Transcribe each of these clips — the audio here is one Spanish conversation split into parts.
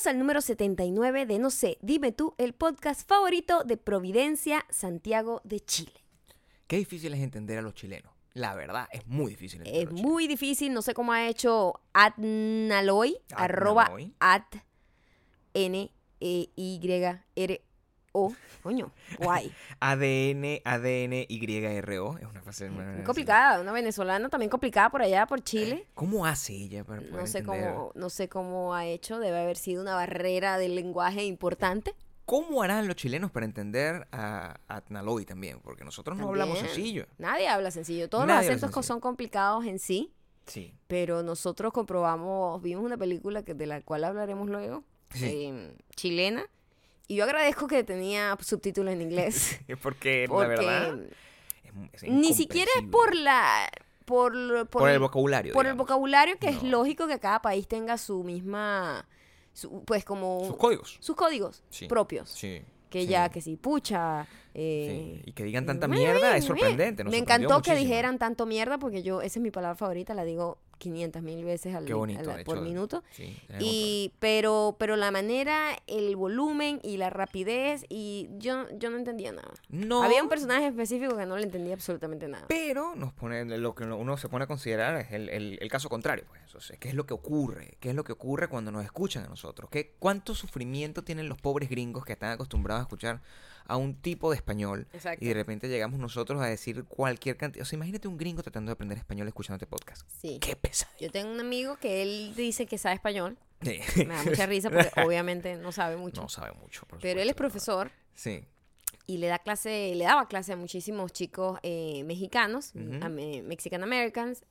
Bienvenidos al número 79 de No sé, dime tú, el podcast favorito de Providencia, Santiago de Chile. Qué difícil es entender a los chilenos. La verdad, es muy difícil entender Es a los muy difícil, no sé cómo ha hecho Atnaloy, arroba at n e y r o coño, guay. ADN, ADN, YRO. Es una frase muy complicada, una venezolana también complicada por allá, por Chile. ¿Cómo hace ella para poder No sé entender? cómo, no sé cómo ha hecho, debe haber sido una barrera del lenguaje importante. ¿Cómo harán los chilenos para entender a Atnaloy también? Porque nosotros no hablamos sencillo. Nadie habla sencillo. Todos Nadie los acentos son complicados en sí, Sí. pero nosotros comprobamos, vimos una película que, de la cual hablaremos luego, Sí. eh, chilena, y yo agradezco que tenía subtítulos en inglés. Porque, la porque verdad, es, es ni siquiera es por la... Por, Por el vocabulario, Por el vocabulario que es lógico que cada país tenga su misma... su- pues como... Sus códigos. sus códigos Sí. propios. Sí. Que sí, ya, que si pucha... eh, sí. Y que digan tanta me- mierda es me- sorprendente. nos Me encantó que dijeran tanto mierda porque yo, esa es mi palabra favorita, la digo 500 mil veces al, bonito, por minuto. Sí, Y, pero, pero la manera, el volumen y la rapidez, y yo, yo no entendía nada. No. Había un personaje específico que no le entendía absolutamente nada. Pero nos pone, lo que uno se pone a considerar es el, el- el caso contrario. Pues. O sea, ¿Qué es lo que ocurre? ¿Qué es lo que ocurre cuando nos escuchan a nosotros? ¿Qué, ¿Cuánto sufrimiento tienen los pobres gringos que están acostumbrados a escuchar a un tipo de español Exacto. y de repente llegamos nosotros a decir cualquier cantidad? O sea, imagínate un gringo tratando de aprender español escuchando este podcast. Sí. ¡Qué pesadilla! Yo tengo un amigo que él dice que sabe español. Sí. Me da mucha risa porque obviamente no sabe mucho. No sabe mucho. por pero él es profesor Sí. y le da clase, le daba clase a muchísimos chicos eh, mexicanos, a me- Mexican Americans,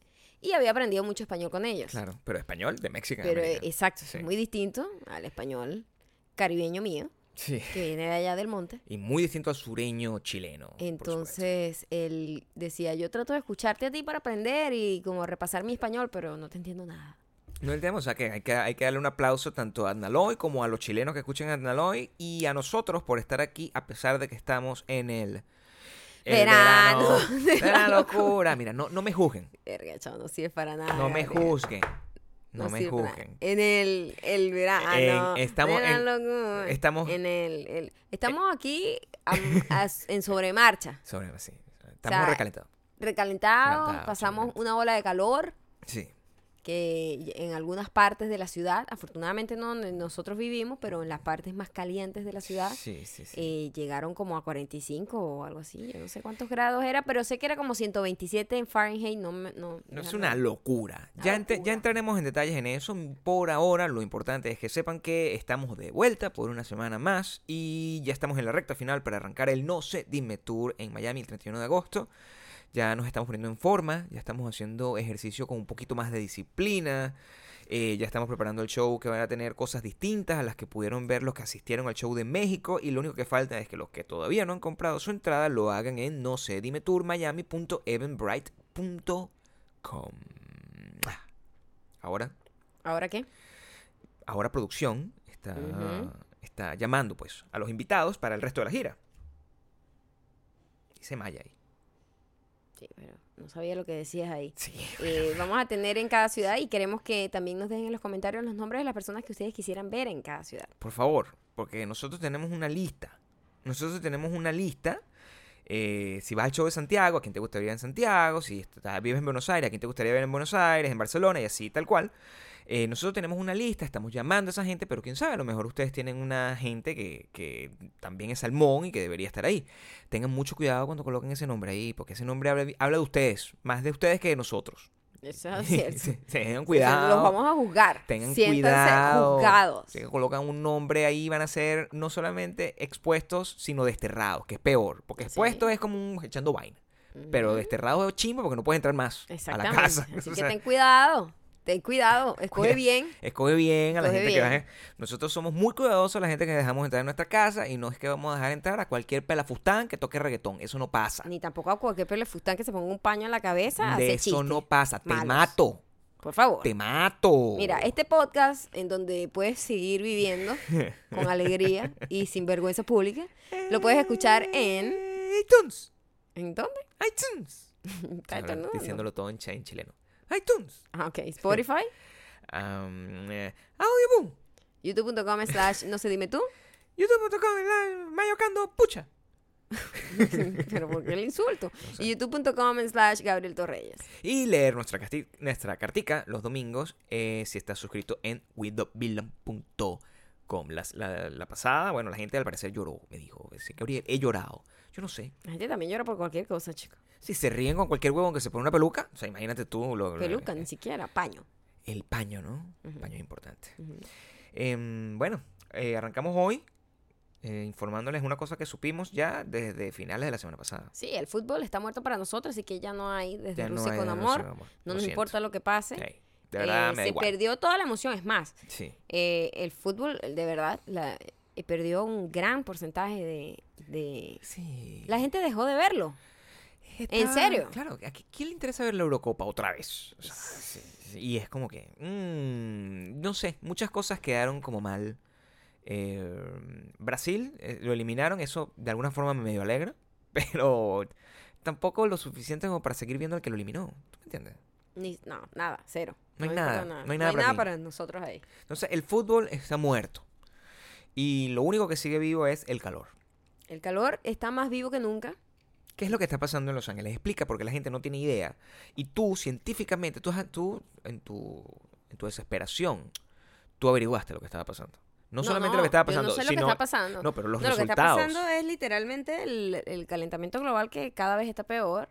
y había aprendido mucho español con ellos. Claro. Pero español de México. Pero eh, exacto, Sí. es muy distinto al español caribeño mío, Sí. que viene de allá del monte. Y muy distinto al sureño chileno. Entonces él decía, yo trato de escucharte a ti para aprender y como repasar mi español, pero no te entiendo nada. No entendemos, o sea que hay, que hay que darle un aplauso tanto a Adnaloy como a los chilenos que escuchan a Adnaloy y a nosotros por estar aquí a pesar de que estamos en el, el Verano. verano de la locura. Mira, no, no me juzguen, Verga, chavo, no sirve para nada. no me juzguen, no, me sirve juzguen. En el, el verano. En- estamos de la en- estamos- En el, el- estamos aquí am- as- en sobremarcha. Sobre, sí, estamos sea, recalentados. Recalentados, Recalentados, pasamos sobremarcha. una ola de calor. Sí, que en algunas partes de la ciudad, afortunadamente no donde nosotros vivimos, pero en las partes más calientes de la ciudad, sí, sí. sí. eh, llegaron como a 45 o algo así. Yo no sé cuántos grados era, pero sé que era como 127 en Fahrenheit. No, no, No es una locura. Una Ya, ya entraremos en detalles en eso. Por ahora, lo importante es que sepan que estamos de vuelta por una semana más y ya estamos en la recta final para arrancar el No sé, dime tour en Miami el 31 de agosto. Ya nos estamos poniendo en forma, ya estamos haciendo ejercicio con un poquito más de disciplina. eh, ya estamos preparando el show que van a tener cosas distintas a las que pudieron ver los que asistieron al show de México. Y lo único que falta es que los que todavía no han comprado su entrada lo hagan en no sé, dime tour miami.eventbrite.com. Ahora, ¿Ahora qué? ahora producción está, está llamando pues a los invitados para el resto de la gira. Dice Maya ahí. Sí, pero no sabía lo que decías ahí. Sí. Eh, vamos a tener en cada ciudad y queremos que también nos dejen en los comentarios los nombres de las personas que ustedes quisieran ver en cada ciudad. Por favor, porque nosotros tenemos una lista. Nosotros tenemos una lista. eh, si vas al show de Santiago, a quién te gustaría ver en Santiago. Si estás- vives en Buenos Aires, a quién te gustaría ver en Buenos Aires, en Barcelona y así, tal cual. Eh, nosotros tenemos una lista, estamos llamando a esa gente, pero quién sabe, a lo mejor ustedes tienen una gente que, que también es salmón y que debería estar ahí. Tengan mucho cuidado cuando coloquen ese nombre ahí, porque ese nombre habla, habla de ustedes, más de ustedes que de nosotros. Eso es cierto. Sí, tengan Los cuidado. vamos a juzgar. Tengan Siéntanse cuidado. juzgados. Si colocan un nombre ahí van a ser no solamente expuestos, sino desterrados, que es peor. Porque Sí. expuesto es como un echando vaina. Pero Ujú. desterrado es chimbo porque no puedes entrar más a la Exactamente. casa. Así O que ten cuidado. Ten cuidado. Escoge Cuida- bien. Escoge bien a la escoge gente que bien. a- Nosotros somos muy cuidadosos a la gente que dejamos entrar en nuestra casa y no es que vamos a dejar entrar a cualquier pelafustán que toque reggaetón. Eso no pasa. Ni tampoco a cualquier pelefustán que se ponga un paño en la cabeza. De eso no pasa. Te mato. Por favor. Te mato. Mira, este podcast en donde puedes seguir viviendo con alegría y sin vergüenza pública, lo puedes escuchar en... iTunes. ¿En dónde? iTunes. Está diciéndolo todo en chileno. iTunes. Ah, ok. Spotify, Am, eh, Audioboom. YouTube.com slash no sé dime tú. youtube.com mayocando pucha. Pero ¿por qué el insulto? Y youtube.com slash Gabriel Torreyes. Y leer nuestra, nuestra cartica los domingos eh, si estás suscrito en widowvillan.com. Las- La, la pasada, bueno, la gente al parecer lloró, me dijo. "Sí, Gabriel, he llorado. Yo no sé. La gente también llora por cualquier cosa, chico. Si se ríen con cualquier huevo que se pone una peluca, o sea, imagínate tú. Lo, lo- Peluca, ni siquiera, paño. El paño, ¿no? El Ujú. paño es importante. Em, bueno, eh, arrancamos hoy eh, informándoles una cosa que supimos ya desde finales de la semana pasada. Sí, el fútbol está muerto para nosotros, así que ya no hay desde Ya no Rusia hay con amor. No nos siento. importa lo que pase. De verdad, Eh, me da se igual. perdió toda la emoción. Es más, Sí. eh, el fútbol, de verdad, la, eh, perdió un gran porcentaje de, de... Sí. La gente dejó de verlo. Está- ¿En serio? Claro, ¿a qui- quién le interesa ver la Eurocopa otra vez? O sea, sí, sí, y es como que, mm, no sé, muchas cosas quedaron como mal. Eh, Brasil eh, lo eliminaron, eso de alguna forma me medio alegra, pero tampoco lo suficiente como para seguir viendo al que lo eliminó. ¿Tú me entiendes? Ni, no, nada, cero. No hay nada, no hay nada para nosotros ahí. Entonces, el fútbol está muerto. Y lo único que sigue vivo es el calor. El calor está más vivo que nunca. ¿Qué es lo que está pasando en Los Ángeles? Explica porque la gente no tiene idea. Y tú, científicamente, tú, tú en, tu, en tu desesperación, tú averiguaste lo que estaba pasando. No, solamente lo que estaba pasando, yo no sé lo sino... que está pasando. No, pero los No, lo que está resultados. pasando es literalmente el, el calentamiento global que cada vez está peor.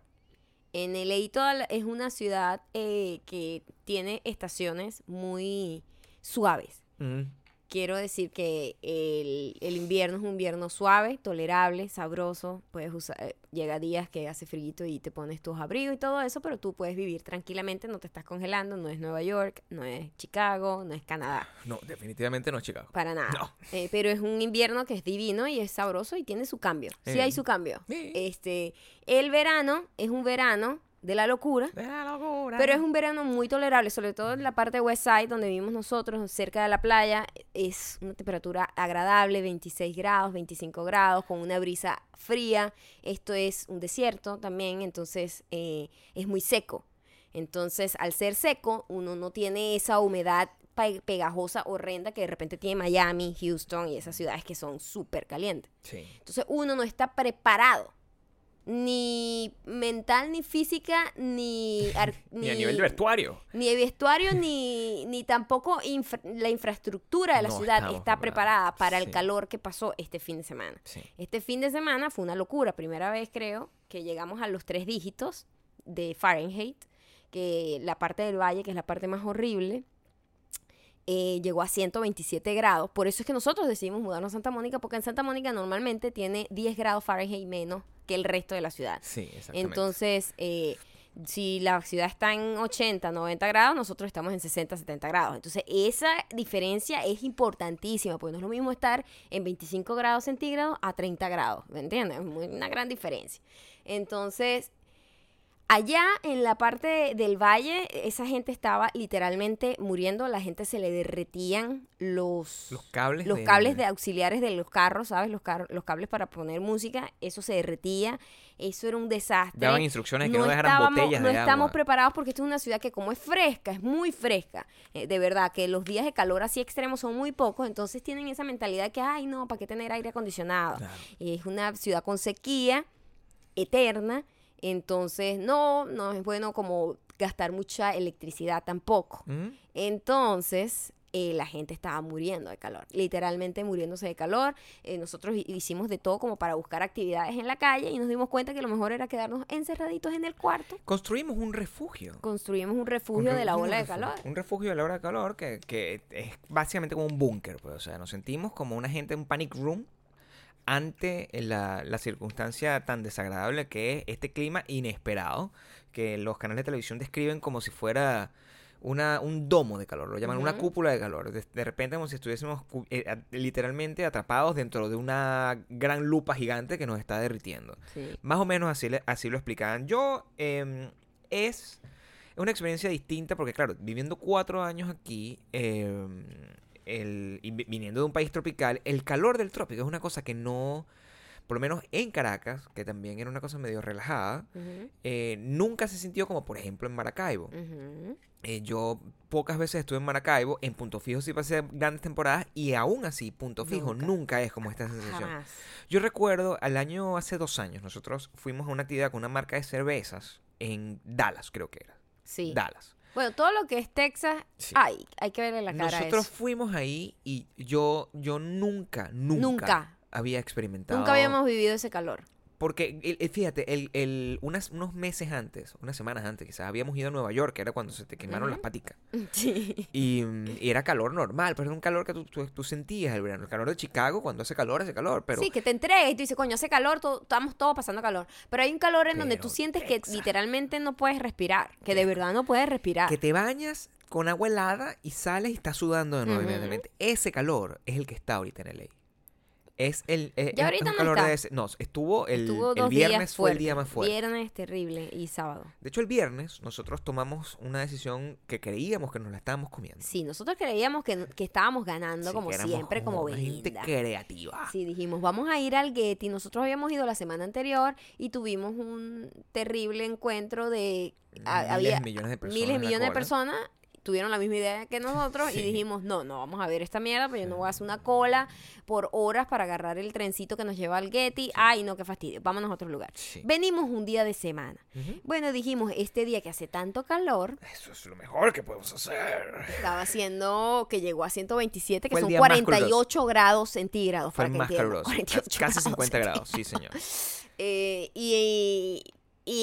En el toda es una ciudad eh, que tiene estaciones muy suaves. Mm, Quiero decir que el, el invierno es un invierno suave, tolerable, sabroso. Puedes usar, eh, llega días que hace frío y te pones tus abrigos y todo eso, pero tú puedes vivir tranquilamente, no te estás congelando, no es Nueva York, no es Chicago, no es Canadá. no, definitivamente no es Chicago. Para nada. No. Eh, pero es un invierno que es divino y es sabroso y tiene su cambio. Sí, Sí. hay su cambio. Este, el verano es un verano de la locura. De la locura. Pero es un verano muy tolerable, sobre todo en la parte de West Side, donde vivimos nosotros, cerca de la playa. Es una temperatura agradable, 26 grados, 25 grados, con una brisa fría. Esto es un desierto también, entonces eh, es muy seco. Entonces, al ser seco, uno no tiene esa humedad pe- pegajosa, horrenda, que de repente tiene Miami, Houston y esas ciudades que son súper calientes. Sí. Entonces uno no está preparado, ni mental, ni física, ni... ar- Ni a nivel de vestuario. Ni de vestuario, ni, ni tampoco infra- la infraestructura de la No ciudad está preparada para Sí. el calor que pasó este fin de semana. Sí. Este fin de semana fue una locura. Primera vez, creo, que llegamos a los tres dígitos de Fahrenheit, que la parte del valle, que es la parte más horrible, eh, llegó a 127 grados. Por eso es que nosotros decidimos mudarnos a Santa Mónica, porque en Santa Mónica normalmente tiene 10 grados Fahrenheit menos que el resto de la ciudad. Sí, exactamente. Entonces, eh, si la ciudad está en 80, 90 grados, nosotros estamos en 60, 70 grados. Entonces, esa diferencia es importantísima, porque no es lo mismo estar en 25 grados centígrados a 30 grados, ¿me entiendes? Es una gran diferencia. Entonces, allá en la parte del valle, esa gente estaba literalmente muriendo, la gente se le derretían los, los cables los de- cables de auxiliares de los carros, ¿sabes? Los, car- los cables para poner música, eso se derretía, eso era un desastre. Daban instrucciones que no, dejaran estábamos- botellas no estamos agua. preparados porque esto es una ciudad que como es fresca, es muy fresca, eh, de verdad, que los días de calor así extremos son muy pocos, entonces tienen esa mentalidad que, ay, no, ¿para qué tener aire acondicionado? Claro. Es una ciudad con sequía eterna, entonces no, no es bueno como gastar mucha electricidad tampoco. Mm, Entonces, eh, la gente estaba muriendo de calor, literalmente muriéndose de calor. Eh, nosotros hi- hicimos de todo como para buscar actividades en la calle y nos dimos cuenta que lo mejor era quedarnos encerraditos en el cuarto. Construimos un refugio. Construimos un Un refugio de la ola de refugio. calor. Un refugio de la ola de calor que, que es básicamente como un búnker, pues. O sea, nos sentimos como una gente en un panic room ante la, la circunstancia tan desagradable que es este clima inesperado que los canales de televisión describen como si fuera una, un domo de calor, lo llaman una cúpula de calor. De, de repente como si estuviésemos eh, literalmente atrapados dentro de una gran lupa gigante que nos está derritiendo. Sí. Más o menos así, le- así lo explicaban. Yo, em, es una experiencia distinta porque, claro, viviendo cuatro años aquí, em, el, viniendo de un país tropical, el calor del trópico es una cosa que no, por lo menos en Caracas, que también era una cosa medio relajada, eh, nunca se sintió como, por ejemplo, en Maracaibo. eh, yo pocas veces estuve en Maracaibo, en Punto Fijo sí pasé grandes temporadas y aún así Punto Fijo Nunca. nunca, es como esta sensación. Jamás. Yo recuerdo al año, hace dos años, nosotros fuimos a una actividad con una marca de cervezas en Dallas, creo que era. Sí. Dallas. Bueno, todo lo que es Texas, Sí. ay, hay que verle la cara a Nosotros eso. fuimos ahí y yo, yo nunca, nunca, Nunca. había experimentado. Nunca habíamos vivido ese calor. Porque, el- el- fíjate, el, el- unas, unos meses antes, unas semanas antes quizás, habíamos ido a Nueva York, que era cuando se te quemaron las paticas. Sí. Y, mm, y era calor normal, pero era un calor que tú, tú- tú sentías el verano. El calor de Chicago, cuando hace calor, hace calor. Pero sí, que te entregues y tú dices, coño, hace calor, estamos todos pasando calor. Pero hay un calor en donde tú Pero, sientes que literalmente no puedes respirar. Que de verdad no puedes respirar. que te bañas con agua helada y sales y estás sudando de nuevo inmediatamente. Ese calor es el que está ahorita en LA. Es el es, Ya ahorita no calor está. de ese- no, estuvo el, Estuvo el viernes fue el día más fuerte. Viernes terrible y sábado. De hecho, el viernes nosotros tomamos una decisión que creíamos que nos la estábamos comiendo. Sí, nosotros creíamos que, que estábamos ganando Sí, como siempre, como una gente Belinda. creativa. Sí, dijimos, vamos a ir al Getty. Nosotros habíamos ido la semana anterior y tuvimos un terrible encuentro de... Miles, había millones de personas. miles la millones de personas tuvieron la misma idea que nosotros Sí. y dijimos, no, no vamos a ver esta mierda, pero yo no voy a hacer una cola por horas para agarrar el trencito que nos lleva al Getty. Ay, no, qué fastidio, vámonos a otro lugar. Sí. Venimos un día de semana. Bueno, dijimos, este día que hace tanto calor, Eso es lo mejor que podemos hacer. estaba haciendo que llegó a 127, que son día más 48 grados centígrados. Fue para que más entiendan. 48 Casi 50 centígrados. grados, sí, señor. Eh, y, y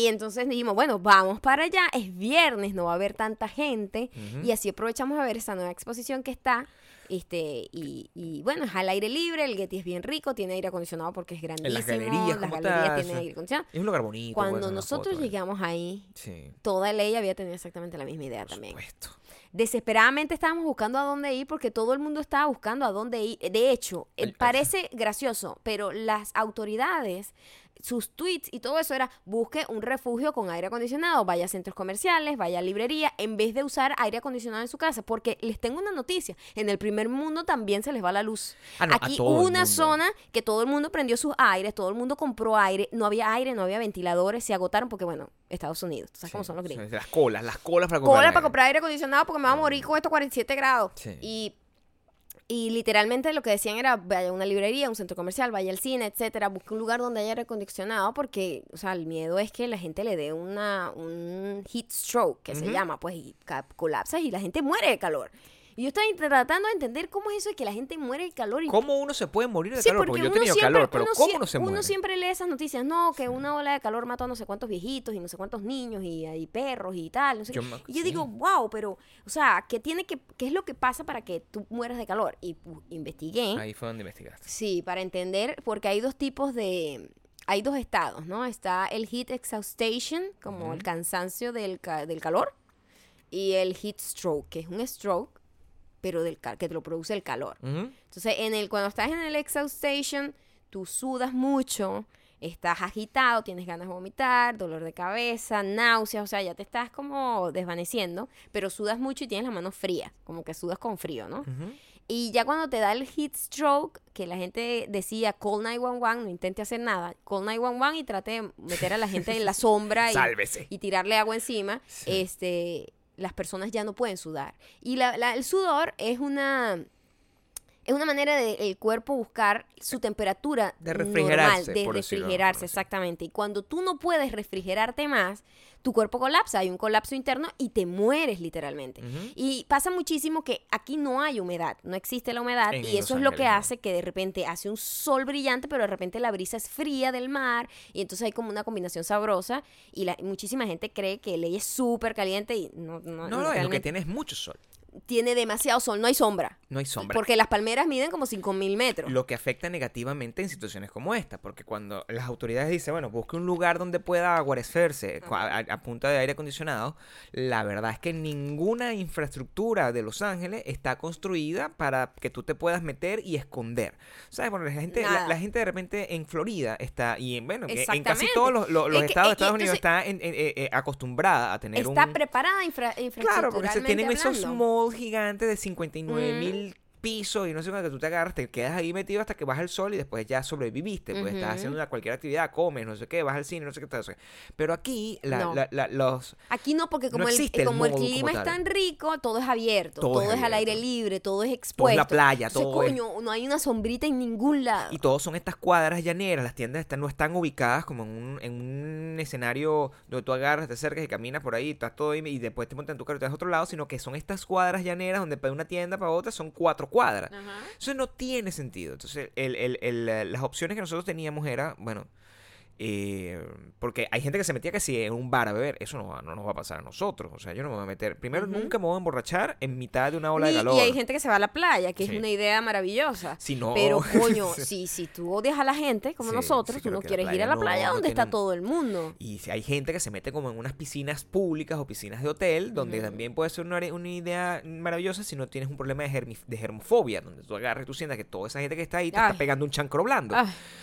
entonces dijimos, bueno, vamos para allá, es viernes, no va a haber tanta gente. Y así aprovechamos a ver esa nueva exposición que está. Este, y, y bueno, es al aire libre, el Getty es bien rico, tiene aire acondicionado porque es grandísimo. galerías las galerías tal, tienen sí. aire acondicionado. Es un lugar bonito. Cuando nosotros llegamos ahí, Sí, toda ley había tenido exactamente la misma idea por también. supuesto. Desesperadamente estábamos buscando a dónde ir porque todo el mundo estaba buscando a dónde ir. De hecho, eh, parece gracioso, pero las autoridades, sus tweets y todo eso era busque un refugio con aire acondicionado, vaya a centros comerciales, vaya a librería, en vez de usar aire acondicionado en su casa. Porque les tengo una noticia, en el primer mundo también se les va la luz. Ah, no, Aquí hubo una zona que todo el mundo prendió sus aires, todo el mundo compró aire, no había aire, no había ventiladores, se agotaron porque, bueno, Estados Unidos, tú sabes cómo son los gringos Las colas, las colas para comprar. cola para comprar aire acondicionado porque me va a morir con estos 47 grados. Sí. Y, y literalmente lo que decían era, vaya a una librería, un centro comercial, vaya al cine, etcétera, busque un lugar donde haya aire acondicionado porque, o sea, el miedo es que la gente le dé una, un heat stroke, que se llama, pues, y ca- colapsa y la gente muere de calor. Y yo estaba tratando de entender cómo es eso de que la gente muere de calor y ¿Cómo uno se puede morir de Sí, calor? porque Porque yo he uno tenido siempre, calor, pero uno ¿cómo sie- uno se uno muere? siempre lee esas noticias, no, que una ola de calor mató a no sé cuántos viejitos y no sé cuántos niños y, y perros y tal. no sé Yo me- y yo sí. digo, wow, pero, o sea, ¿qué, tiene que, ¿qué es lo que pasa para que tú mueras de calor? Y pu- investigué. Ahí fue donde investigaste. Sí, para entender, porque hay dos tipos de... Hay dos estados, ¿no? Está el heat exhaustion, como el Ujú. cansancio del, ca- del calor, y el heat stroke, que es un stroke, pero del que te lo produce el calor. Entonces, en el, cuando estás en el exhaustation, tú sudas mucho, estás agitado, tienes ganas de vomitar, dolor de cabeza, náuseas, o sea, ya te estás como desvaneciendo, pero sudas mucho y tienes las manos frías, como que sudas con frío, ¿no? Ujú. Y ya cuando te da el heat stroke, que la gente decía call 911, no intente hacer nada, call 911 y trate de meter a la gente en la sombra y, Sálvese. y tirarle agua encima, Sí. este, las personas ya no pueden sudar. Y la- la- el sudor es una, es una manera del cuerpo buscar su temperatura De normal, de refrigerarse, exactamente. Y cuando tú no puedes refrigerarte más, tu cuerpo colapsa, hay un colapso interno y te mueres literalmente. Y pasa muchísimo que aquí no hay humedad, no existe la humedad En y eso es lo que hace que de repente hace un sol brillante, pero de repente la brisa es fría del mar y entonces hay como una combinación sabrosa y la- muchísima gente cree que ley es súper caliente y no, no, No, no, es lo que tiene es mucho sol. Tiene demasiado sol, no hay sombra. No hay sombra. Porque las palmeras miden como 5000 metros. Lo que afecta negativamente en situaciones como esta, porque cuando las autoridades dicen, bueno, busque un lugar donde pueda guarecerse a, a punta de aire acondicionado, la verdad es que ninguna infraestructura de Los Ángeles está construida para que tú te puedas meter y esconder. ¿Sabes? Bueno, la gente, la, gente de repente en Florida está, y en, bueno, en casi todos los, los- los Es que- estados de Estados Unidos está en- en- eh, eh, acostumbrada a tener Está un... preparada infra Claro, porque se tienen esos hablando. Malls gigantes de 59 Mm. mil piso y no sé cuándo que tú te agarras, te quedas ahí metido hasta que baja el sol y después ya sobreviviste. Pues estás Ujú. haciendo una, cualquier actividad, comes, no sé qué, vas al cine, no sé qué tal. Pero aquí, la- No. la- la- los. Aquí no, porque No como, el, existe el como el modo como clima es tan rico, todo es abierto, Todo todo, es es, al aire abierto. libre, todo es Todo expuesto. es la playa, Entonces, todo es- coño, no hay una sombrita en ningún lado. Y todos son estas cuadras llaneras, las tiendas están, no están ubicadas como en un, en un escenario donde tú agarras, te acercas y caminas por ahí, estás todo ahí y después te montas en tu carro y te vas a otro lado, sino que son estas cuadras llaneras donde para una tienda para otra son cuatro cuadras. Ajá. Eso no tiene sentido. Entonces, el- el- el, eh, las opciones que nosotros teníamos era, bueno, eh, porque hay gente que se metía que si en un bar a beber, eso no, va- no nos va a pasar a nosotros. O sea, yo no me voy a meter. Primero, nunca me voy a emborrachar en mitad de una ola de calor. y hay gente que se va a la playa, que Sí. es una idea maravillosa. Si no- Pero, coño, si, si tú odias a la gente, como Sí, nosotros, sí, tú no quieres ir a la no- playa donde está todo el mundo. Y si hay gente que se mete como en unas piscinas públicas o piscinas de hotel, donde también puede ser una, una idea maravillosa si no tienes un problema de, de germofobia, donde tú agarras y tú sientas que toda esa gente que está ahí te Ay. está pegando un chancro blando.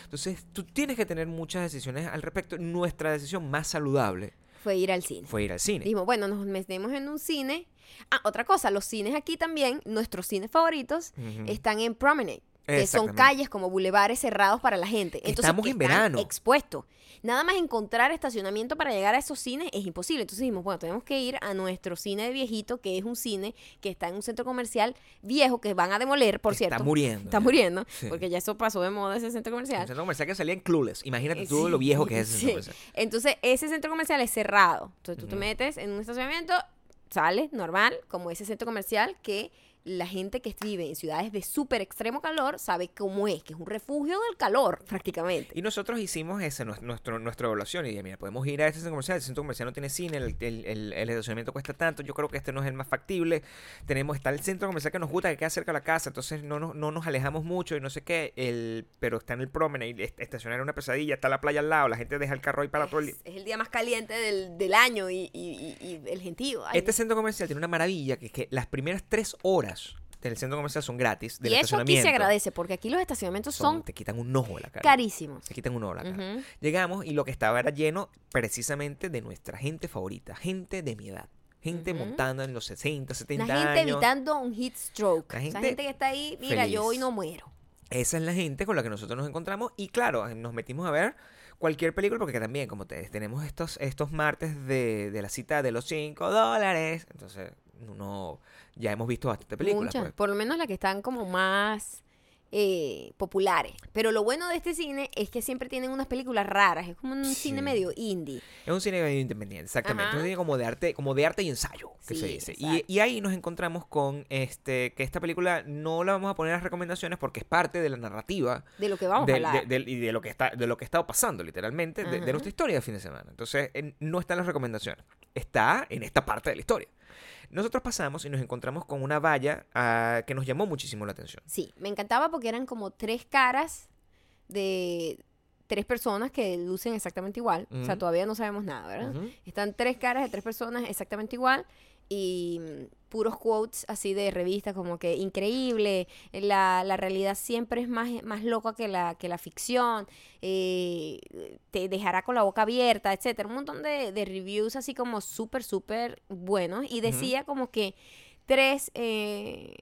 Entonces, tú tienes que tener muchas decisiones al respecto. Nuestra decisión más saludable fue ir al cine. fue ir al cine. Dijimos, bueno, nos metemos en un cine. Ah, otra cosa, los cines aquí también, nuestros cines favoritos, están en Promenade. Que son calles como bulevares cerrados para la gente. Entonces, estamos que en están verano. Expuestos. Nada más encontrar estacionamiento para llegar a esos cines es imposible. Entonces dijimos, bueno, tenemos que ir a nuestro cine de viejito, que es un cine que está en un centro comercial viejo que van a demoler, por cierto. Está muriendo. Está ya. muriendo, Sí. porque ya eso pasó de moda ese centro Un comercial. centro comercial que salía en Clueless. Imagínate Eh, tú sí, lo viejo que es ese sí. centro comercial. Entonces, ese centro comercial es cerrado. Entonces, tú te metes en un estacionamiento, sales normal, como ese centro comercial que la gente que vive en ciudades de súper extremo calor sabe cómo es, que es un refugio del calor, prácticamente. Y nosotros hicimos ese, nues- nuestro, nuestra evaluación y dije, mira, podemos ir a este centro comercial, el centro comercial no tiene cine, el, el, el- el estacionamiento cuesta tanto, yo creo que este no es el más factible. Tenemos, está el centro comercial que nos gusta, que queda cerca de la casa, entonces no nos, no nos alejamos mucho y no sé qué, el, pero está en el promenade, est- estacionar es una pesadilla, está la playa al lado, la gente deja el carro ahí para todo el día. Es, es el día más caliente del, del año y, y- y- y el gentío. ay, Este centro comercial tiene una maravilla, que es que las primeras tres horas del centro comercial son gratis, del y eso aquí se agradece, porque aquí los estacionamientos son, Te quitan un ojo de la cara. carísimos. Se quitan un ojo de la cara. Llegamos y lo que estaba era lleno precisamente de nuestra gente favorita, gente de mi edad. Gente montando en los 60, 70 La gente años. evitando un heat stroke. La Esa gente gente que está ahí, mira, yo hoy no muero. Esa es la gente con la que nosotros nos encontramos y claro, nos metimos a ver cualquier película porque también como te, tenemos estos, estos martes de, de la cita de los 5 dólares, entonces uno ya hemos visto bastante películas. Muchas, pues. por lo menos las que están como más eh, populares. Pero lo bueno de este cine es que siempre tienen unas películas raras. Es como un Sí. cine medio indie. Es un cine medio independiente, exactamente. Ajá. Un cine como de arte, como de arte y ensayo, que se dice. Y, ahí nos encontramos con este que esta película no la vamos a poner en las recomendaciones porque es parte de la narrativa De lo que vamos a hablar. de, y de lo que está de lo que ha estado pasando literalmente de, nuestra historia de fin de semana entonces en- no está en las recomendaciones está en esta parte de la historia nosotros pasamos y nos encontramos con una valla ah, que nos llamó muchísimo la atención Sí, me encantaba porque eran como tres caras de tres personas que lucen exactamente igual. O sea, todavía no sabemos nada, ¿verdad? Están tres caras de tres personas exactamente igual y mm, puros quotes así de revistas como que increíble, la, la realidad siempre es más, más loca que la, que la ficción, eh, te dejará con la boca abierta, etcétera. Un montón de, de reviews así como súper, súper buenos y decía como que tres, eh,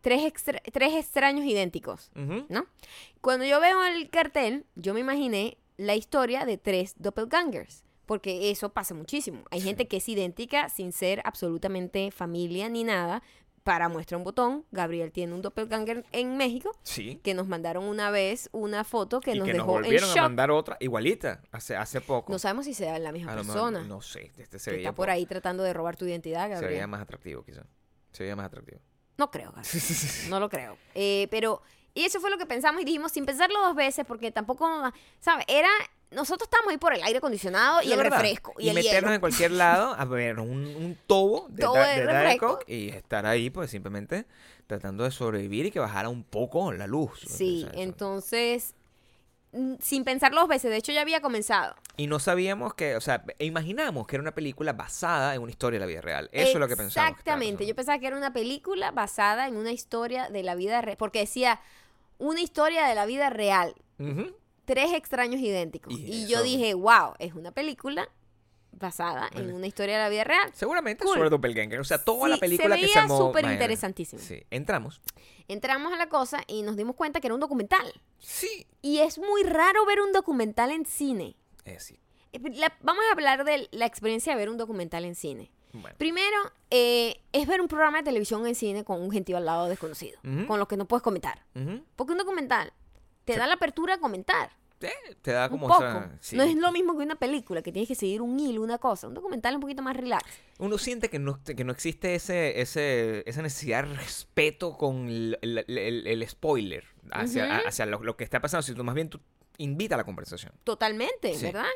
tres, extra- tres extraños idénticos. ¿no? Cuando yo veo el cartel, yo me imaginé la historia de tres doppelgangers. Porque eso pasa muchísimo. Hay Sí. gente que es idéntica sin ser absolutamente familia ni nada. Para muestra un botón, Gabriel tiene un doppelganger en México sí que nos mandaron una vez una foto que y nos que nos dejó en volvieron a mandar otra igualita hace hace poco No sabemos si sea la misma A persona no sé este se que veía está por po- ahí tratando de robar tu identidad, se veía Gabriel. más atractivo quizás se veía más atractivo No creo, Gabriel. No lo creo. Eh, pero, y eso fue lo que pensamos y dijimos sin pensarlo dos veces, porque tampoco, ¿sabes? Era, nosotros estamos ahí por el aire acondicionado y el verdad. refresco y, y el meternos hielo. en cualquier lado a ver un, un tobo de, Tobo de refresco. Y estar ahí pues simplemente tratando de sobrevivir y que bajara un poco la luz Sí, O sea, eso. entonces, mm, sin pensarlo dos veces, de hecho ya había comenzado. y no sabíamos que o sea imaginamos que era una película basada en una historia de la vida real eso es lo que pensamos Exactamente, yo pensaba que era una película basada en una historia de la vida real, porque decía, una historia de la vida real, Ujú. Tres extraños idénticos. Y Y, yo dije, wow, es una película basada en una historia de la vida real. Seguramente Cool. sobre Doppelganger. O sea, toda la película se que se veía armó. súper interesantísimo. Sí, entramos. Entramos a la cosa y nos dimos cuenta que era un documental. Sí. Y es muy raro ver un documental en cine. Eh, sí. Eh, la- vamos a hablar de la experiencia de ver un documental en cine. Bueno. Primero, eh, es ver un programa de televisión en cine con un gentío al lado desconocido, con los que no puedes comentar. Porque un documental te da la apertura a comentar. Eh, te da Un como poco. esa. sí. No es lo mismo que una película, que tienes que seguir un hilo, una cosa. Un documental es un poquito más relax. Uno siente que no, que no existe ese, ese, esa necesidad de respeto con el, el- el- el spoiler hacia, hacia lo, lo que está pasando. Si tú más bien tú invita a la conversación. Totalmente, Sí. ¿verdad?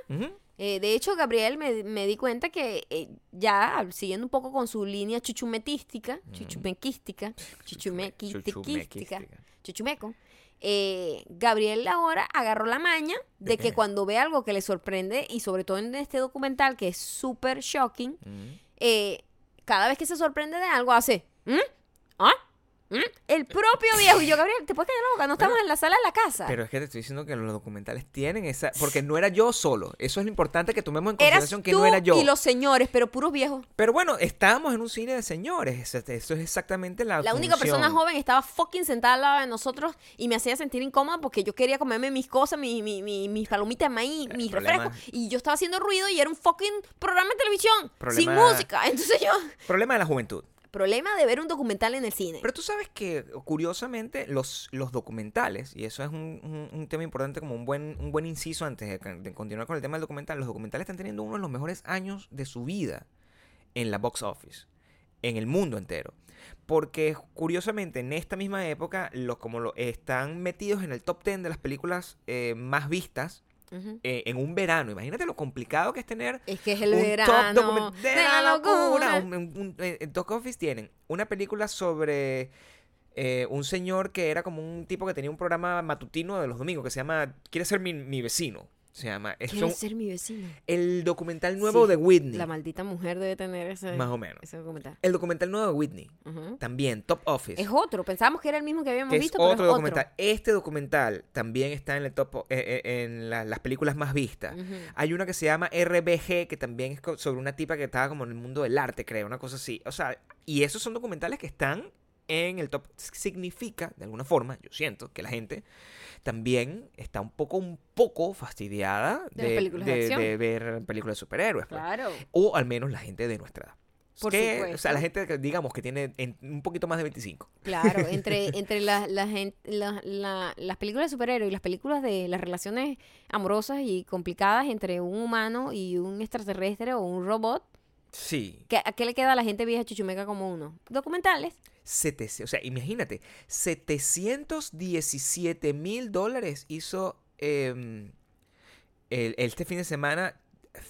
Eh, de hecho, Gabriel me, me di cuenta que eh, ya siguiendo un poco con su línea chuchumetística, chuchumequística, chuchumequística, Chuchumequística. chuchumeco, eh, Gabriel ahora agarró la maña de ¿De que cuando ve algo que le sorprende, y sobre todo en este documental que es súper shocking, Ujú. eh, cada vez que se sorprende de algo hace, ¿Mm? ¿Ah? ¿Mm? El propio viejo. Y yo, Gabriel, ¿te puedes callar la boca? No estamos en la sala de la casa. Pero es que te estoy diciendo que los documentales tienen esa... Porque no era yo solo. Eso es lo importante que tomemos en Eras consideración que tú no era yo. y los señores, pero puros viejos. Pero bueno, estábamos en un cine de señores. Eso, es exactamente la La única persona joven estaba fucking sentada al lado de nosotros y me hacía sentir incómoda porque yo quería comerme mis cosas, mi- mi- mi- mis palomitas de maíz, mis problema- refrescos. Y yo estaba haciendo ruido y era un fucking programa de televisión sin música. Entonces yo... Problema de la juventud. Problema de ver un documental en el cine. Pero tú sabes que, curiosamente, los, los documentales, y eso es un, un- tema importante como un buen, un buen inciso antes de, de continuar con el tema del documental, los documentales están teniendo uno de los mejores años de su vida en la box office, en el mundo entero. Porque curiosamente en esta misma época, los, como lo, están metidos en el top 10 de las películas eh, más vistas Eh, en un verano. Imagínate lo complicado que es tener Es que es el un verano top document- de, la locura. Un- un- un- eh, en Top Office tienen una película sobre eh, un señor que era como un tipo que tenía un programa matutino de los domingos que se llama Quiere ser mi, mi vecino. Se llama. Es Quiero ser mi vecino. el documental nuevo Sí, de Whitney. La maldita mujer debe tener ese, Más o menos. ese documental. El documental nuevo de Whitney. También, Top Office. Es otro. Pensábamos que era el mismo que habíamos que es visto, otro pero es documental. Este documental también está en, el top, eh, eh, en la- las películas más vistas. Hay una que se llama RBG, que también es sobre una tipa que estaba como en el mundo del arte, creo, una cosa así. O sea, y esos son documentales que están en el top. Significa, de alguna forma, yo siento que la gente también está un poco, un poco fastidiada De ver películas de superhéroes. pues. Claro. O al menos la gente de nuestra edad. Por Que, O sea, la gente, que, digamos, que tiene en- un poquito más de 25. Claro, entre, entre la- la gen- la- la- las películas de superhéroes y las películas de las relaciones amorosas y complicadas entre un humano y un extraterrestre o un robot, Sí. ¿qué- ¿a qué le queda a la gente vieja chuchumeca como uno? Documentales. Sete- o sea, imagínate, 717 mil dólares hizo em, el- este fin de semana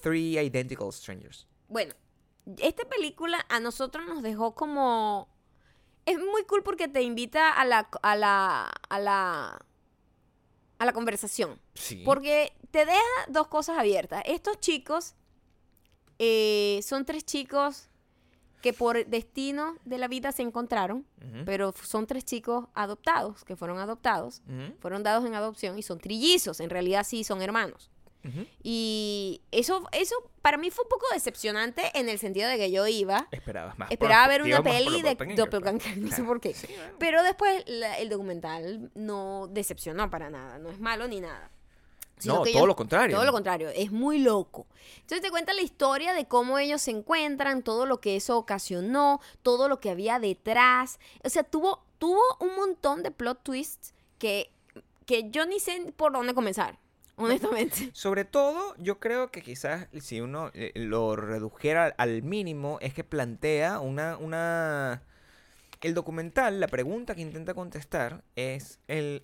Three Identical Strangers. Bueno, esta película a nosotros nos dejó como... Es muy cool porque te invita a la, a la, a la, a la conversación. Sí. Porque te deja dos cosas abiertas. Estos chicos eh, son tres chicos que por destino de la vida se encontraron, pero son tres chicos adoptados, que fueron adoptados, fueron dados en adopción y son trillizos, en realidad sí son hermanos. Y eso, eso para mí fue un poco decepcionante en el sentido de que yo iba, Esperabas más. esperaba ver una peli de Doppelganger, no sé por qué. Sí, bueno. Pero después la- el documental no decepcionó para nada, no es malo ni nada. Sino No, que todo ellos- lo contrario. Todo lo contrario, es muy loco. Entonces te cuenta la historia de cómo ellos se encuentran, todo lo que eso ocasionó, todo lo que había detrás. O sea, tuvo, tuvo un montón de plot twists que, que yo ni sé por dónde comenzar, honestamente. Sobre todo, yo creo que quizás si uno eh, lo redujera al mínimo, es que plantea una, una... El documental, la pregunta que intenta contestar es el,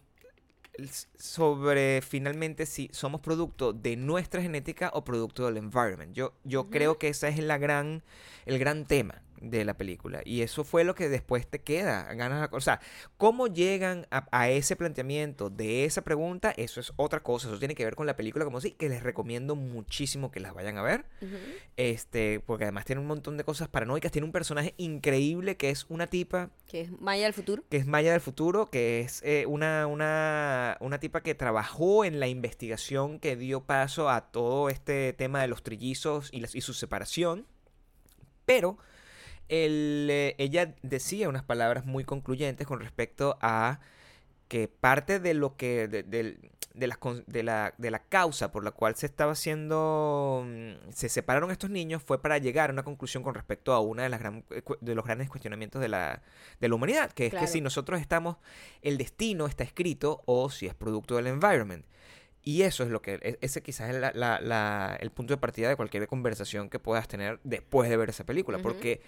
sobre finalmente si somos producto de nuestra genética o producto del environment. Yo, yo creo que ese es la gran, el gran tema de la película. Y eso fue lo que después te queda. Ganas, o sea, cómo llegan a, a ese planteamiento de esa pregunta, eso es otra cosa. Eso tiene que ver con la película como sí, que les recomiendo muchísimo que las vayan a ver. Este, porque además tiene un montón de cosas paranoicas. Tiene un personaje increíble que es una tipa Que es Maya del futuro. que es Maya del futuro, que es eh, una, una, una tipa que trabajó en la investigación que dio paso a todo este tema de los trillizos y, las- y su separación. Pero el, eh, ella decía unas palabras muy concluyentes con respecto a que parte de lo que de, de las con- de la, de la causa por la cual se estaba haciendo mm, se separaron estos niños fue para llegar a una conclusión con respecto a una de las gran- eh, de los grandes cuestionamientos de la, de la humanidad que es Claro. que si nosotros estamos el destino está escrito o si es producto del environment y eso es lo que e- ese quizás es la- la- la- el punto de partida de cualquier conversación que puedas tener después de ver esa película porque